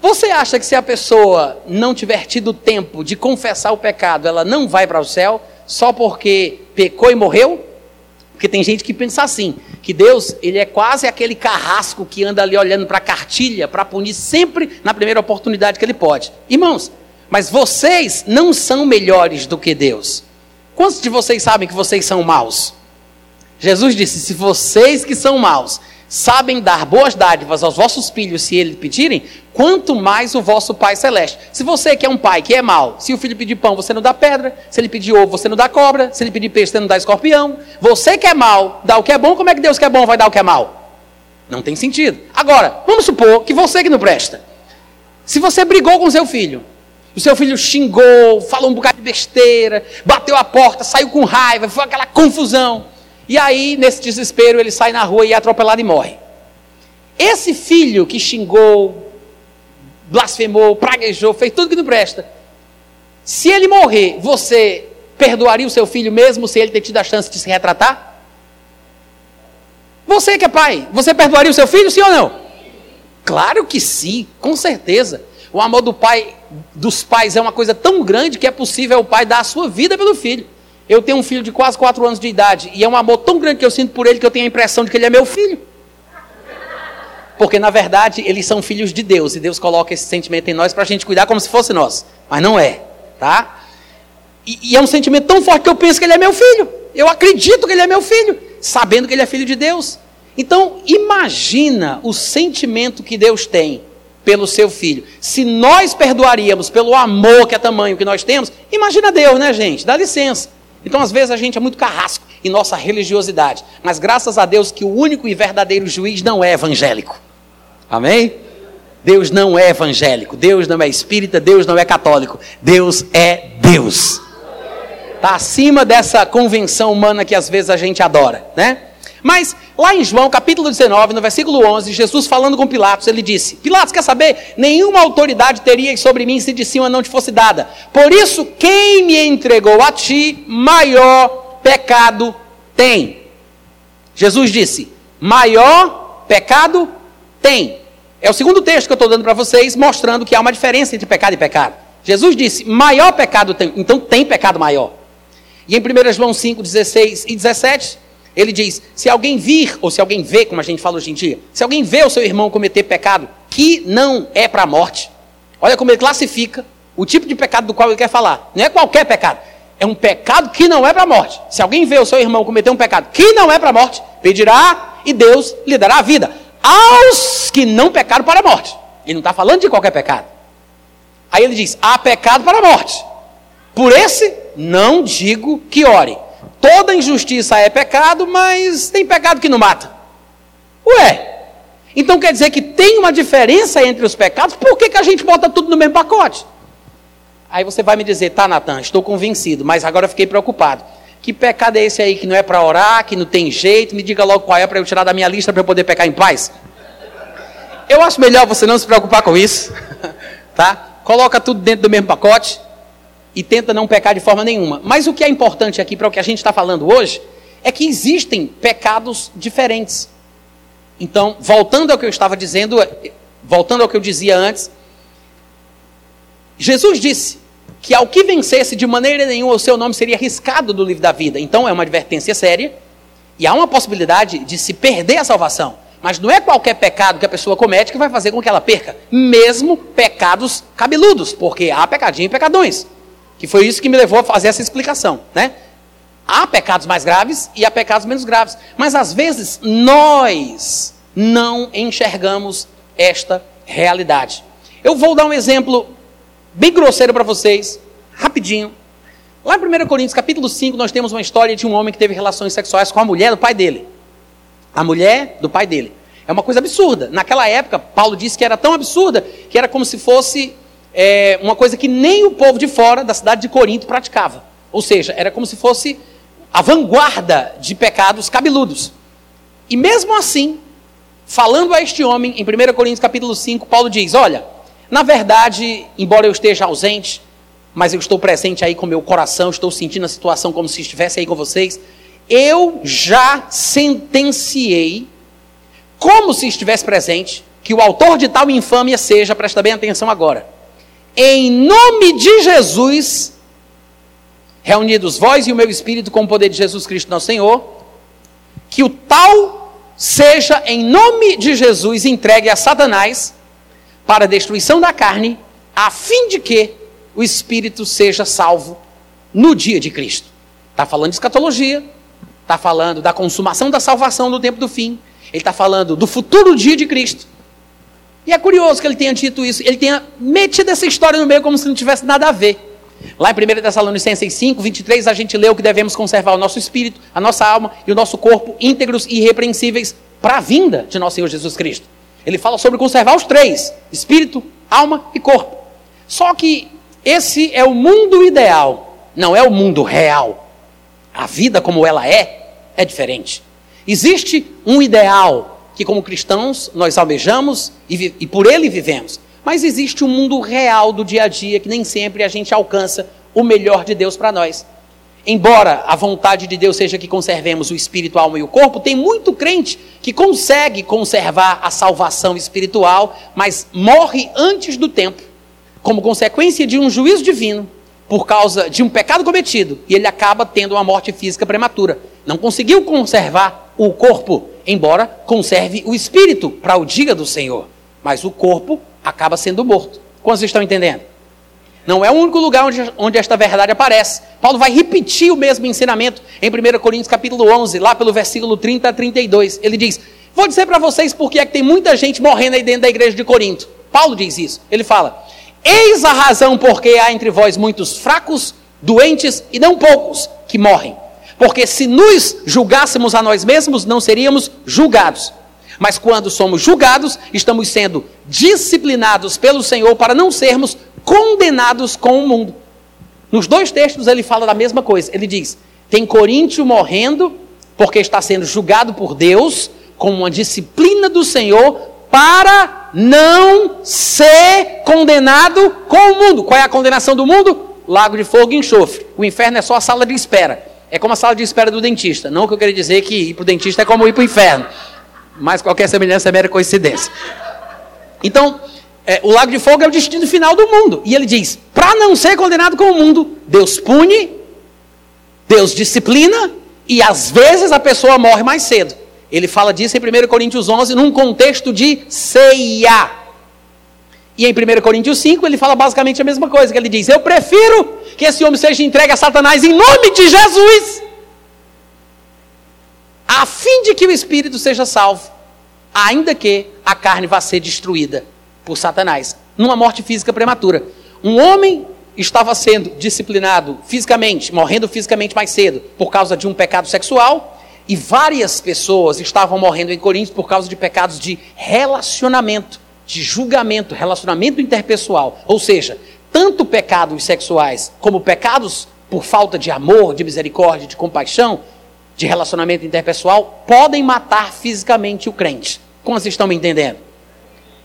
Você acha que se a pessoa não tiver tido tempo de confessar o pecado, ela não vai para o céu só porque pecou e morreu? Porque tem gente que pensa assim, que Deus, ele é quase aquele carrasco que anda ali olhando para a cartilha para punir sempre na primeira oportunidade que ele pode. Irmãos, mas vocês não são melhores do que Deus. Quantos de vocês sabem que vocês são maus? Jesus disse: se vocês que são maus sabem dar boas dádivas aos vossos filhos se eles pedirem, quanto mais o vosso Pai Celeste. Se você que é um pai que é mau, se o filho pedir pão, você não dá pedra, se ele pedir ovo, você não dá cobra, se ele pedir peixe, você não dá escorpião. Você que é mau, dá o que é bom, como é que Deus que é bom vai dar o que é mal? Não tem sentido. Agora, vamos supor que você que não presta. Se você brigou com seu filho, o seu filho xingou, falou um bocado de besteira, bateu a porta, saiu com raiva, foi aquela confusão. E aí, nesse desespero, ele sai na rua e é atropelado e morre. Esse filho que xingou, blasfemou, praguejou, fez tudo que não presta. Se ele morrer, você perdoaria o seu filho mesmo sem ele ter tido a chance de se retratar? Você que é pai, você perdoaria o seu filho, sim ou não? Claro que sim, com certeza. O amor do pai, dos pais é uma coisa tão grande que é possível o pai dar a sua vida pelo filho. Eu tenho um filho de quase 4 anos de idade e é um amor tão grande que eu sinto por ele que eu tenho a impressão de que ele é meu filho. Porque na verdade eles são filhos de Deus e Deus coloca esse sentimento em nós para a gente cuidar como se fosse nós. Mas não é, tá? E, e, é um sentimento tão forte que eu penso que ele é meu filho. Eu acredito que ele é meu filho, sabendo que ele é filho de Deus. Então imagina o sentimento que Deus tem pelo seu filho. Se nós perdoaríamos pelo amor que é tamanho que nós temos, imagina Deus, né, gente? Dá licença. Então, às vezes, a gente é muito carrasco em nossa religiosidade. Mas graças a Deus que o único e verdadeiro juiz não é evangélico. Amém? Deus não é evangélico, Deus não é espírita, Deus não é católico. Deus é Deus. Está acima dessa convenção humana que às vezes a gente adora, né? Mas lá em João capítulo 19, no versículo 11, Jesus falando com Pilatos, ele disse: Pilatos, quer saber? Nenhuma autoridade teria sobre mim se de cima não te fosse dada. Por isso, quem me entregou a ti, maior pecado tem. Jesus disse: maior pecado tem. É o segundo texto que eu estou dando para vocês, mostrando que há uma diferença entre pecado e pecado. Jesus disse: maior pecado tem. Então tem pecado maior. E em 1 João 5, 16 e 17, ele diz: se alguém vir, ou se alguém vê, como a gente fala hoje em dia, se alguém vê o seu irmão cometer pecado que não é para a morte, olha como ele classifica o tipo de pecado do qual ele quer falar. Não é qualquer pecado. É um pecado que não é para a morte. Se alguém vê o seu irmão cometer um pecado que não é para a morte, pedirá e Deus lhe dará a vida. Aos que não pecaram para a morte. Ele não está falando de qualquer pecado. Aí ele diz: há pecado para a morte. Por esse, não digo que ore. Toda injustiça é pecado, mas tem pecado que não mata. Ué, então quer dizer que tem uma diferença entre os pecados, por que, que a gente bota tudo no mesmo pacote? Aí você vai me dizer, tá, Natan, estou convencido, mas agora fiquei preocupado. Que pecado é esse aí que não é para orar, que não tem jeito? Me diga logo qual é para eu tirar da minha lista para eu poder pecar em paz. Eu acho melhor você não se preocupar com isso, tá? Coloca tudo dentro do mesmo pacote e tenta não pecar de forma nenhuma. Mas o que é importante aqui para o que a gente está falando hoje é que existem pecados diferentes. Então, voltando ao que eu estava dizendo, voltando ao que eu dizia antes, Jesus disse que ao que vencesse de maneira nenhuma o seu nome seria riscado do livro da vida. Então é uma advertência séria e há uma possibilidade de se perder a salvação. Mas não é qualquer pecado que a pessoa comete que vai fazer com que ela perca, mesmo pecados cabeludos, porque há pecadinho e pecadões. Que foi isso que me levou a fazer essa explicação, né? Há pecados mais graves e há pecados menos graves. Mas às vezes nós não enxergamos esta realidade. Eu vou dar um exemplo bem grosseiro para vocês, rapidinho. Lá em 1 Coríntios, capítulo 5, nós temos uma história de um homem que teve relações sexuais com a mulher do pai dele. A mulher do pai dele. É uma coisa absurda. Naquela época, Paulo disse que era tão absurda que era como se fosse é, uma coisa que nem o povo de fora da cidade de Corinto praticava. Ou seja, era como se fosse a vanguarda de pecados cabeludos. E mesmo assim, falando a este homem, em 1 Coríntios capítulo 5, Paulo diz: Olha, na verdade, embora eu esteja ausente, mas eu estou presente aí com meu coração, estou sentindo a situação como se estivesse aí com vocês. Eu já sentenciei, como se estivesse presente, que o autor de tal infâmia seja, presta bem atenção agora, em nome de Jesus, reunidos vós e o meu espírito com o poder de Jesus Cristo nosso Senhor, que o tal seja em nome de Jesus entregue a Satanás para a destruição da carne, a fim de que o espírito seja salvo no dia de Cristo. Está falando de escatologia, está falando da consumação da salvação no tempo do fim, ele está falando do futuro dia de Cristo. E é curioso que ele tenha dito isso, ele tenha metido essa história no meio como se não tivesse nada a ver. Lá em 1 Tessalonicenses 5, 23, a gente leu que devemos conservar o nosso espírito, a nossa alma e o nosso corpo íntegros e irrepreensíveis para a vinda de nosso Senhor Jesus Cristo. Ele fala sobre conservar os três: espírito, alma e corpo. Só que esse é o mundo ideal, não é o mundo real. A vida como ela é, é diferente. Existe um ideal que, como cristãos, nós almejamos e, e por ele vivemos. Mas existe um mundo real do dia a dia que nem sempre a gente alcança o melhor de Deus para nós. Embora a vontade de Deus seja que conservemos o espírito, a alma e o corpo, tem muito crente que consegue conservar a salvação espiritual, mas morre antes do tempo, como consequência de um juízo divino, por causa de um pecado cometido, e ele acaba tendo uma morte física prematura. Não conseguiu conservar o corpo, embora conserve o espírito para o dia do Senhor, mas o corpo acaba sendo morto. Quantos estão entendendo? Não é o único lugar onde, onde esta verdade aparece. Paulo vai repetir o mesmo ensinamento em 1 Coríntios capítulo 11, lá pelo versículo 30 a 32. Ele diz, vou dizer para vocês porque é que tem muita gente morrendo aí dentro da igreja de Corinto. Paulo diz isso. Ele fala, eis a razão porque há entre vós muitos fracos, doentes e não poucos que morrem. Porque se nos julgássemos a nós mesmos, não seríamos julgados. Mas quando somos julgados, estamos sendo disciplinados pelo Senhor para não sermos condenados com o mundo. Nos dois textos ele fala da mesma coisa. Ele diz: tem Coríntio morrendo porque está sendo julgado por Deus com uma disciplina do Senhor para não ser condenado com o mundo. Qual é a condenação do mundo? Lago de fogo e enxofre. O inferno é só a sala de espera. É como a sala de espera do dentista. Não que eu queria dizer que ir para o dentista é como ir para o inferno mas qualquer semelhança é mera coincidência. Então, é, o lago de fogo é o destino final do mundo. E ele diz: para não ser condenado com o mundo, Deus pune, Deus disciplina, e às vezes a pessoa morre mais cedo. Ele fala disso em 1 Coríntios 11, num contexto de ceia. E em 1 Coríntios 5, ele fala basicamente a mesma coisa, que ele diz, eu prefiro que esse homem seja entregue a Satanás em nome de Jesus, a fim de que o espírito seja salvo, ainda que a carne vá ser destruída por Satanás, numa morte física prematura. Um homem estava sendo disciplinado fisicamente, morrendo fisicamente mais cedo, por causa de um pecado sexual, e várias pessoas estavam morrendo em Coríntios por causa de pecados de relacionamento, de julgamento, relacionamento interpessoal. Ou seja, tanto pecados sexuais como pecados por falta de amor, de misericórdia, de compaixão, de relacionamento interpessoal podem matar fisicamente o crente. Como vocês estão me entendendo?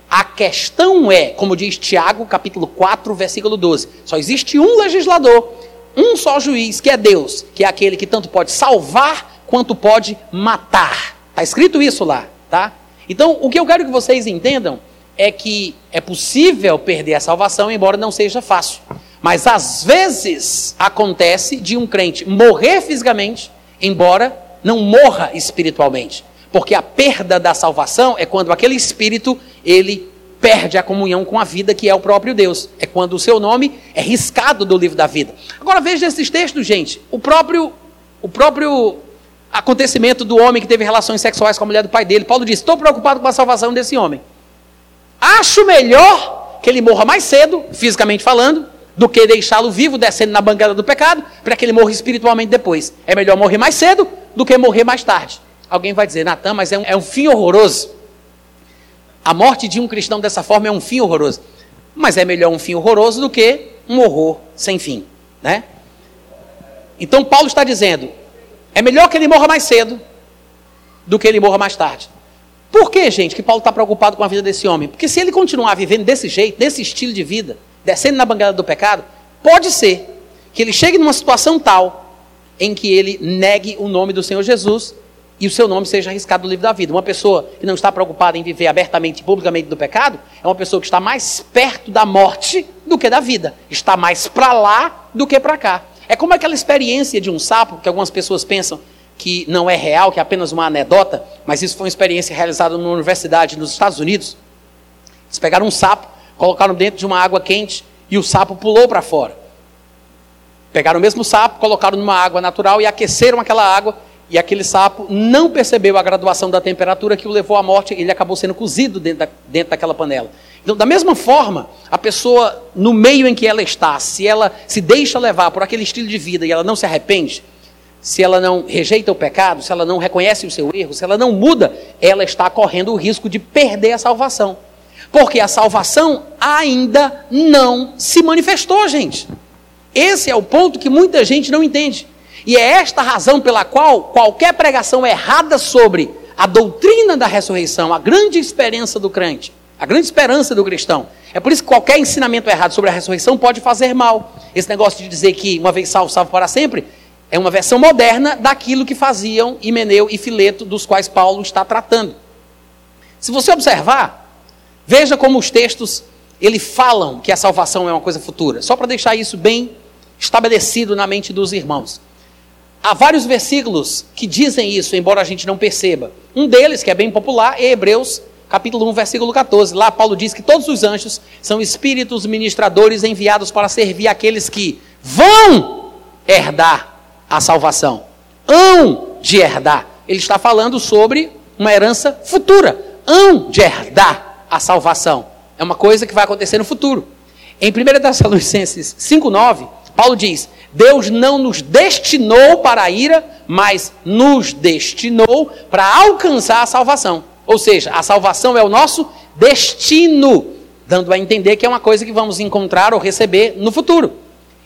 A questão é, como diz Tiago, capítulo 4, versículo 12: só existe um legislador, um só juiz, que é Deus, que é aquele que tanto pode salvar quanto pode matar. Está escrito isso lá, tá? Então, o que eu quero que vocês entendam é que é possível perder a salvação, embora não seja fácil. Mas às vezes acontece de um crente morrer fisicamente embora não morra espiritualmente. Porque a perda da salvação é quando aquele espírito, ele perde a comunhão com a vida que é o próprio Deus. É quando o seu nome é riscado do livro da vida. Agora veja esses textos, gente. O próprio o próprio acontecimento do homem que teve relações sexuais com a mulher do pai dele. Paulo diz: "Estou preocupado com a salvação desse homem. Acho melhor que ele morra mais cedo, fisicamente falando, do que deixá-lo vivo descendo na bancada do pecado, para que ele morra espiritualmente depois. É melhor morrer mais cedo do que morrer mais tarde. Alguém vai dizer, Natan, mas é um, é um fim horroroso. A morte de um cristão dessa forma é um fim horroroso. Mas é melhor um fim horroroso do que um horror sem fim. Né? Então Paulo está dizendo: é melhor que ele morra mais cedo do que ele morra mais tarde. Por que, gente, que Paulo está preocupado com a vida desse homem? Porque se ele continuar vivendo desse jeito, desse estilo de vida, descendo na banguela do pecado, pode ser que ele chegue numa situação tal em que ele negue o nome do Senhor Jesus e o seu nome seja arriscado no livro da vida. Uma pessoa que não está preocupada em viver abertamente e publicamente do pecado é uma pessoa que está mais perto da morte do que da vida. Está mais para lá do que para cá. É como aquela experiência de um sapo que algumas pessoas pensam que não é real, que é apenas uma anedota, mas isso foi uma experiência realizada numa universidade nos Estados Unidos. Eles pegaram um sapo, colocaram dentro de uma água quente e o sapo pulou para fora. Pegaram o mesmo sapo, colocaram numa água natural e aqueceram aquela água e aquele sapo não percebeu a graduação da temperatura que o levou à morte, ele acabou sendo cozido dentro, da, dentro daquela panela. Então, da mesma forma, a pessoa, no meio em que ela está, se ela se deixa levar por aquele estilo de vida e ela não se arrepende, se ela não rejeita o pecado, se ela não reconhece o seu erro, se ela não muda, ela está correndo o risco de perder a salvação. Porque a salvação ainda não se manifestou, gente. Esse é o ponto que muita gente não entende. E é esta razão pela qual qualquer pregação errada sobre a doutrina da ressurreição, a grande esperança do crente, a grande esperança do cristão, é por isso que qualquer ensinamento errado sobre a ressurreição pode fazer mal. Esse negócio de dizer que uma vez salvo, salvo para sempre, é uma versão moderna daquilo que faziam Himeneu e Fileto, dos quais Paulo está tratando. Se você observar, veja como os textos ele falam que a salvação é uma coisa futura, só para deixar isso bem estabelecido na mente dos irmãos. Há vários versículos que dizem isso, embora a gente não perceba. Um deles, que é bem popular, é Hebreus, capítulo 1, versículo 14. Lá Paulo diz que todos os anjos são espíritos ministradores enviados para servir aqueles que vão herdar a salvação. Hão de herdar. Ele está falando sobre uma herança futura. Hão de herdar a salvação. É uma coisa que vai acontecer no futuro. Em 1 Tessalonicenses 5,9, Paulo diz: Deus não nos destinou para a ira, mas nos destinou para alcançar a salvação. Ou seja, a salvação é o nosso destino, dando a entender que é uma coisa que vamos encontrar ou receber no futuro.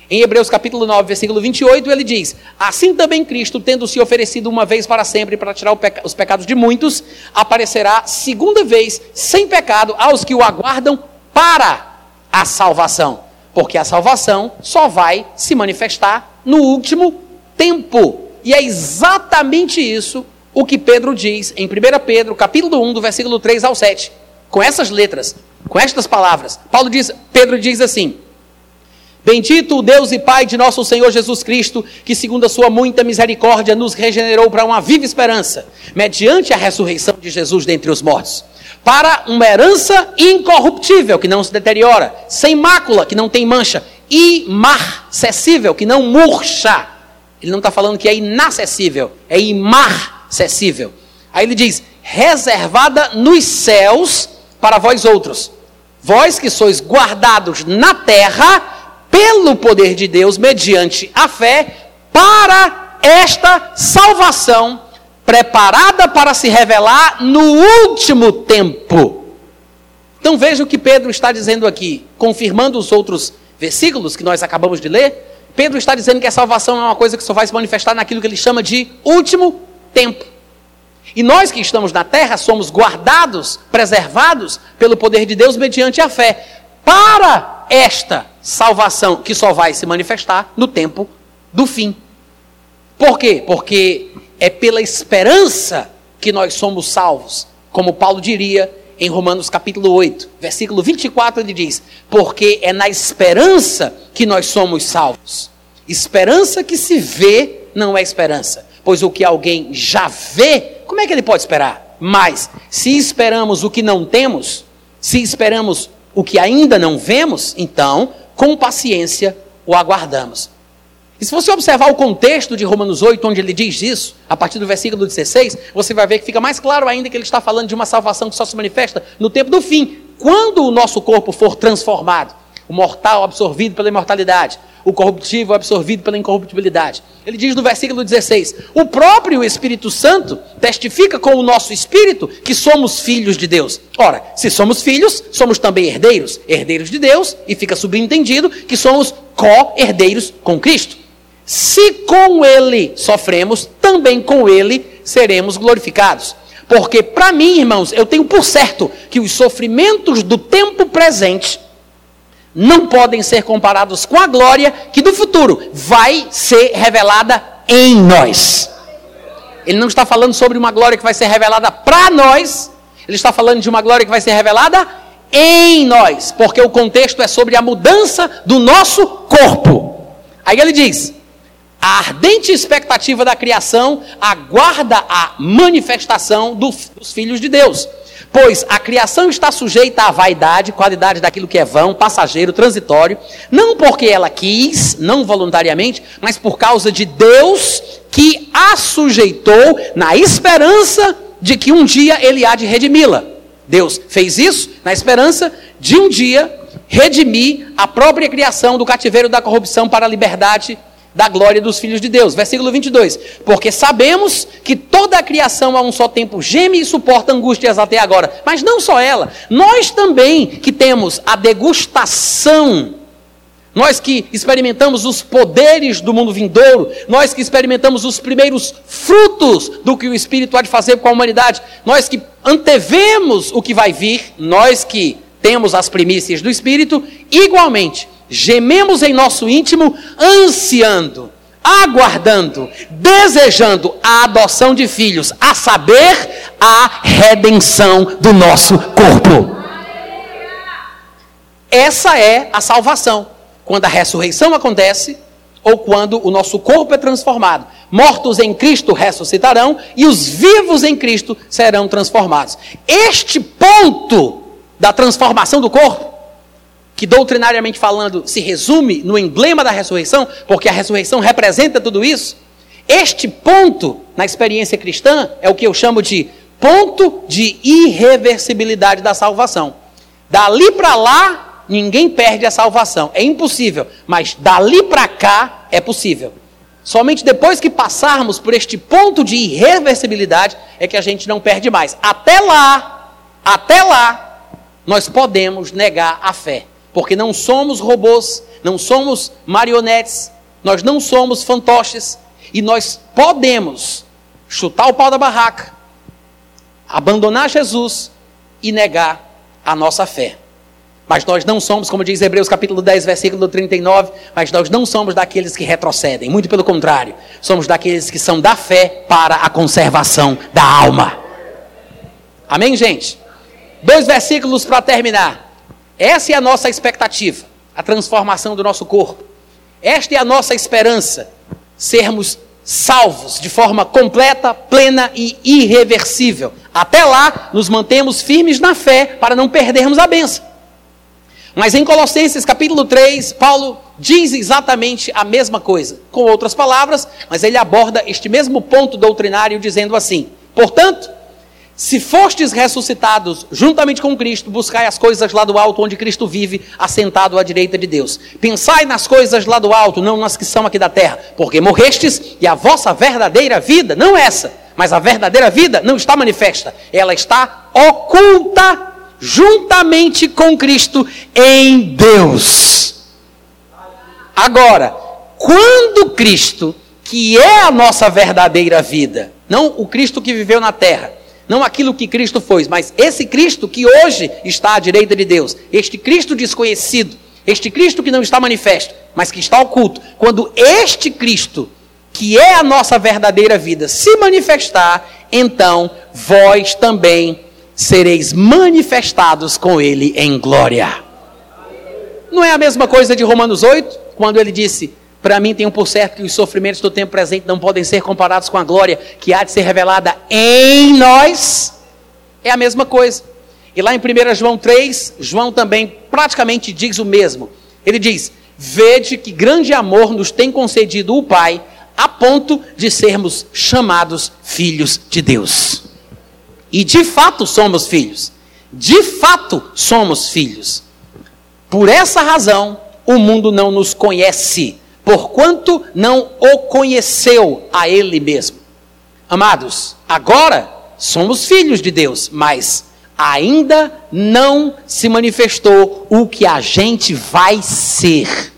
Em Hebreus capítulo 9, versículo 28, ele diz: Assim também Cristo, tendo se oferecido uma vez para sempre para tirar peca os pecados de muitos, aparecerá segunda vez sem pecado aos que o aguardam para a salvação porque a salvação só vai se manifestar no último tempo. E é exatamente isso o que Pedro diz em 1 Pedro, capítulo 1, do versículo 3 ao 7. Com essas letras, com estas palavras. Paulo diz, Pedro diz assim: Bendito o Deus e Pai de nosso Senhor Jesus Cristo, que segundo a sua muita misericórdia nos regenerou para uma viva esperança, mediante a ressurreição de Jesus dentre os mortos para uma herança incorruptível, que não se deteriora, sem mácula, que não tem mancha, imarcessível, que não murcha. Ele não está falando que é inacessível, é imarcessível. Aí ele diz: reservada nos céus para vós outros, vós que sois guardados na terra pelo poder de Deus, mediante a fé, para esta salvação preparada para se revelar no último tempo. Então veja o que Pedro está dizendo aqui, confirmando os outros versículos que nós acabamos de ler. Pedro está dizendo que a salvação é uma coisa que só vai se manifestar naquilo que ele chama de último tempo. E nós que estamos na terra somos guardados, preservados pelo poder de Deus mediante a fé, para esta salvação que só vai se manifestar no tempo do fim. Por quê? Porque é pela esperança que nós somos salvos. Como Paulo diria em Romanos capítulo 8, versículo 24, ele diz: Porque é na esperança que nós somos salvos. Esperança que se vê não é esperança, pois o que alguém já vê, como é que ele pode esperar? Mas, se esperamos o que não temos, se esperamos o que ainda não vemos, então, com paciência, o aguardamos. E se você observar o contexto de Romanos 8, onde ele diz isso, a partir do versículo 16, você vai ver que fica mais claro ainda que ele está falando de uma salvação que só se manifesta no tempo do fim, quando o nosso corpo for transformado, o mortal absorvido pela imortalidade, o corruptível absorvido pela incorruptibilidade. Ele diz no versículo 16: O próprio Espírito Santo testifica com o nosso espírito que somos filhos de Deus. Ora, se somos filhos, somos também herdeiros, herdeiros de Deus, e fica subentendido que somos co-herdeiros com Cristo. Se com ele sofremos, também com ele seremos glorificados. Porque, para mim, irmãos, eu tenho por certo que os sofrimentos do tempo presente não podem ser comparados com a glória que do futuro vai ser revelada em nós. Ele não está falando sobre uma glória que vai ser revelada para nós, ele está falando de uma glória que vai ser revelada em nós, porque o contexto é sobre a mudança do nosso corpo. Aí ele diz: a ardente expectativa da criação aguarda a manifestação do, dos filhos de Deus. Pois a criação está sujeita à vaidade, qualidade daquilo que é vão, passageiro, transitório, não porque ela quis, não voluntariamente, mas por causa de Deus que a sujeitou na esperança de que um dia ele há de redimi-la. Deus fez isso na esperança de um dia redimir a própria criação do cativeiro da corrupção para a liberdade da glória dos filhos de Deus. Versículo 22. Porque sabemos que toda a criação a um só tempo geme e suporta angústias até agora. Mas não só ela, nós também que temos a degustação, nós que experimentamos os poderes do mundo vindouro, nós que experimentamos os primeiros frutos do que o Espírito há de fazer com a humanidade, nós que antevemos o que vai vir, nós que temos as primícias do Espírito, igualmente gememos em nosso íntimo, ansiando, aguardando, desejando a adoção de filhos, a saber, a redenção do nosso corpo. Essa é a salvação. Quando a ressurreição acontece, ou quando o nosso corpo é transformado. Mortos em Cristo ressuscitarão e os vivos em Cristo serão transformados. Este ponto da transformação do corpo que doutrinariamente falando se resume no emblema da ressurreição, porque a ressurreição representa tudo isso, este ponto na experiência cristã é o que eu chamo de ponto de irreversibilidade da salvação. Dali para lá, ninguém perde a salvação. É impossível, mas dali para cá é possível. Somente depois que passarmos por este ponto de irreversibilidade é que a gente não perde mais. Até lá, até lá, nós podemos negar a fé. Porque não somos robôs, não somos marionetes, nós não somos fantoches e nós podemos chutar o pau da barraca, abandonar Jesus e negar a nossa fé. Mas nós não somos, como diz Hebreus capítulo 10, versículo 39, mas nós não somos daqueles que retrocedem, muito pelo contrário, somos daqueles que são da fé para a conservação da alma. Amém, gente? Dois versículos para terminar. Essa é a nossa expectativa, a transformação do nosso corpo. Esta é a nossa esperança, sermos salvos de forma completa, plena e irreversível. Até lá, nos mantemos firmes na fé para não perdermos a benção. Mas em Colossenses capítulo 3, Paulo diz exatamente a mesma coisa, com outras palavras, mas ele aborda este mesmo ponto doutrinário dizendo assim: portanto, se fostes ressuscitados juntamente com Cristo, buscai as coisas lá do alto, onde Cristo vive, assentado à direita de Deus. Pensai nas coisas lá do alto, não nas que são aqui da terra, porque morrestes e a vossa verdadeira vida, não essa, mas a verdadeira vida não está manifesta, ela está oculta juntamente com Cristo em Deus. Agora, quando Cristo, que é a nossa verdadeira vida, não o Cristo que viveu na terra, não aquilo que Cristo foi, mas esse Cristo que hoje está à direita de Deus, este Cristo desconhecido, este Cristo que não está manifesto, mas que está oculto. Quando este Cristo, que é a nossa verdadeira vida, se manifestar, então vós também sereis manifestados com ele em glória. Não é a mesma coisa de Romanos 8, quando ele disse: para mim, tenho por certo que os sofrimentos do tempo presente não podem ser comparados com a glória que há de ser revelada em nós. É a mesma coisa. E lá em 1 João 3, João também praticamente diz o mesmo. Ele diz: Vede que grande amor nos tem concedido o Pai, a ponto de sermos chamados filhos de Deus. E de fato somos filhos. De fato somos filhos. Por essa razão, o mundo não nos conhece porquanto não o conheceu a ele mesmo. Amados, agora somos filhos de Deus, mas ainda não se manifestou o que a gente vai ser.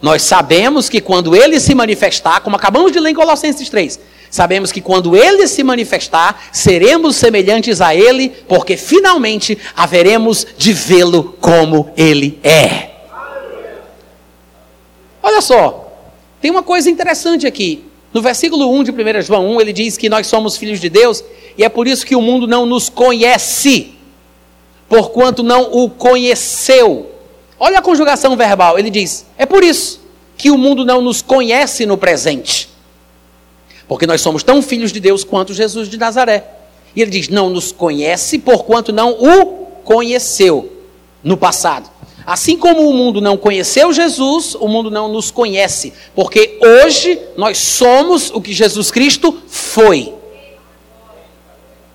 nós sabemos que quando ele se manifestar, como acabamos de ler em Colossenses 3, sabemos que quando ele se manifestar, seremos semelhantes a ele, porque finalmente haveremos de vê-lo como ele é. Olha só, tem uma coisa interessante aqui. No versículo 1 de 1 João 1, ele diz que nós somos filhos de Deus e é por isso que o mundo não nos conhece, porquanto não o conheceu. Olha a conjugação verbal, ele diz: é por isso que o mundo não nos conhece no presente, porque nós somos tão filhos de Deus quanto Jesus de Nazaré. E ele diz: não nos conhece, porquanto não o conheceu no passado. Assim como o mundo não conheceu Jesus, o mundo não nos conhece, porque hoje nós somos o que Jesus Cristo foi.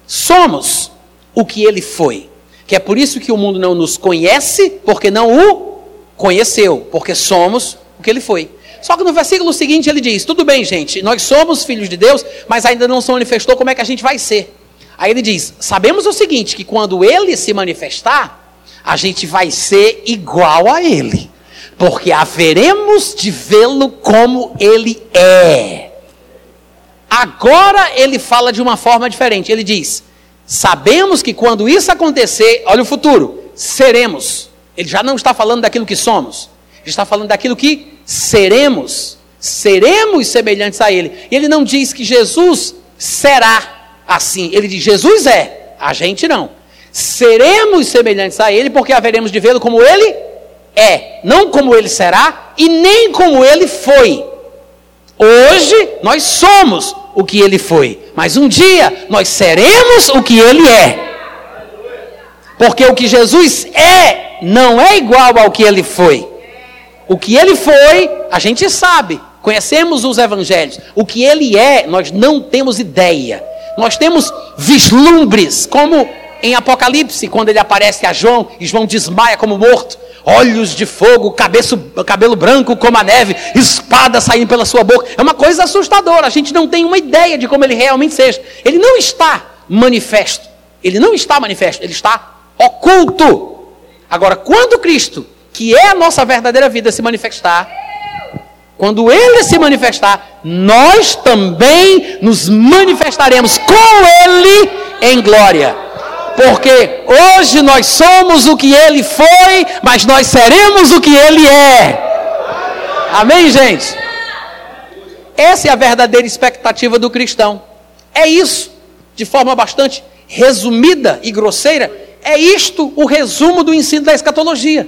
Somos o que ele foi. Que é por isso que o mundo não nos conhece, porque não o conheceu, porque somos o que ele foi. Só que no versículo seguinte ele diz: tudo bem, gente, nós somos filhos de Deus, mas ainda não se manifestou como é que a gente vai ser. Aí ele diz: sabemos o seguinte, que quando ele se manifestar, a gente vai ser igual a Ele, porque haveremos de vê-lo como Ele é. Agora ele fala de uma forma diferente. Ele diz: Sabemos que quando isso acontecer, olha o futuro, seremos. Ele já não está falando daquilo que somos, ele está falando daquilo que seremos. Seremos semelhantes a Ele. E ele não diz que Jesus será assim. Ele diz: Jesus é, a gente não seremos semelhantes a Ele, porque haveremos de vê-lo como Ele é, não como Ele será e nem como Ele foi. Hoje nós somos o que Ele foi, mas um dia nós seremos o que Ele é. Porque o que Jesus é não é igual ao que Ele foi. O que Ele foi, a gente sabe, conhecemos os evangelhos. O que Ele é, nós não temos ideia. Nós temos vislumbres, como em Apocalipse, quando ele aparece a João, e João desmaia como morto, olhos de fogo, cabeço, cabelo branco como a neve, espada saindo pela sua boca. É uma coisa assustadora, a gente não tem uma ideia de como ele realmente seja. Ele não está manifesto, ele não está manifesto, ele está oculto. Agora, quando Cristo, que é a nossa verdadeira vida, se manifestar, quando ele se manifestar, nós também nos manifestaremos com ele em glória. Porque hoje nós somos o que ele foi, mas nós seremos o que ele é. Amém, gente? Essa é a verdadeira expectativa do cristão. É isso, de forma bastante resumida e grosseira, é isto o resumo do ensino da escatologia.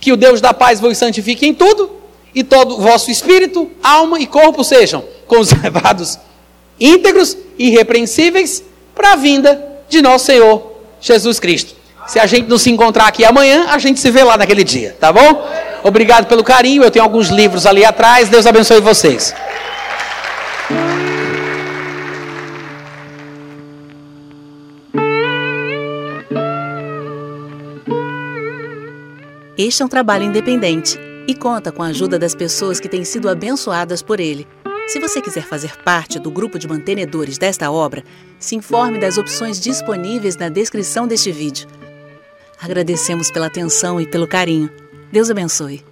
Que o Deus da paz vos santifique em tudo, e todo o vosso espírito, alma e corpo sejam conservados íntegros, irrepreensíveis, para a vinda de nosso Senhor Jesus Cristo. Se a gente não se encontrar aqui amanhã, a gente se vê lá naquele dia, tá bom? Obrigado pelo carinho. Eu tenho alguns livros ali atrás. Deus abençoe vocês. Este é um trabalho independente e conta com a ajuda das pessoas que têm sido abençoadas por ele. Se você quiser fazer parte do grupo de mantenedores desta obra, se informe das opções disponíveis na descrição deste vídeo. Agradecemos pela atenção e pelo carinho. Deus abençoe.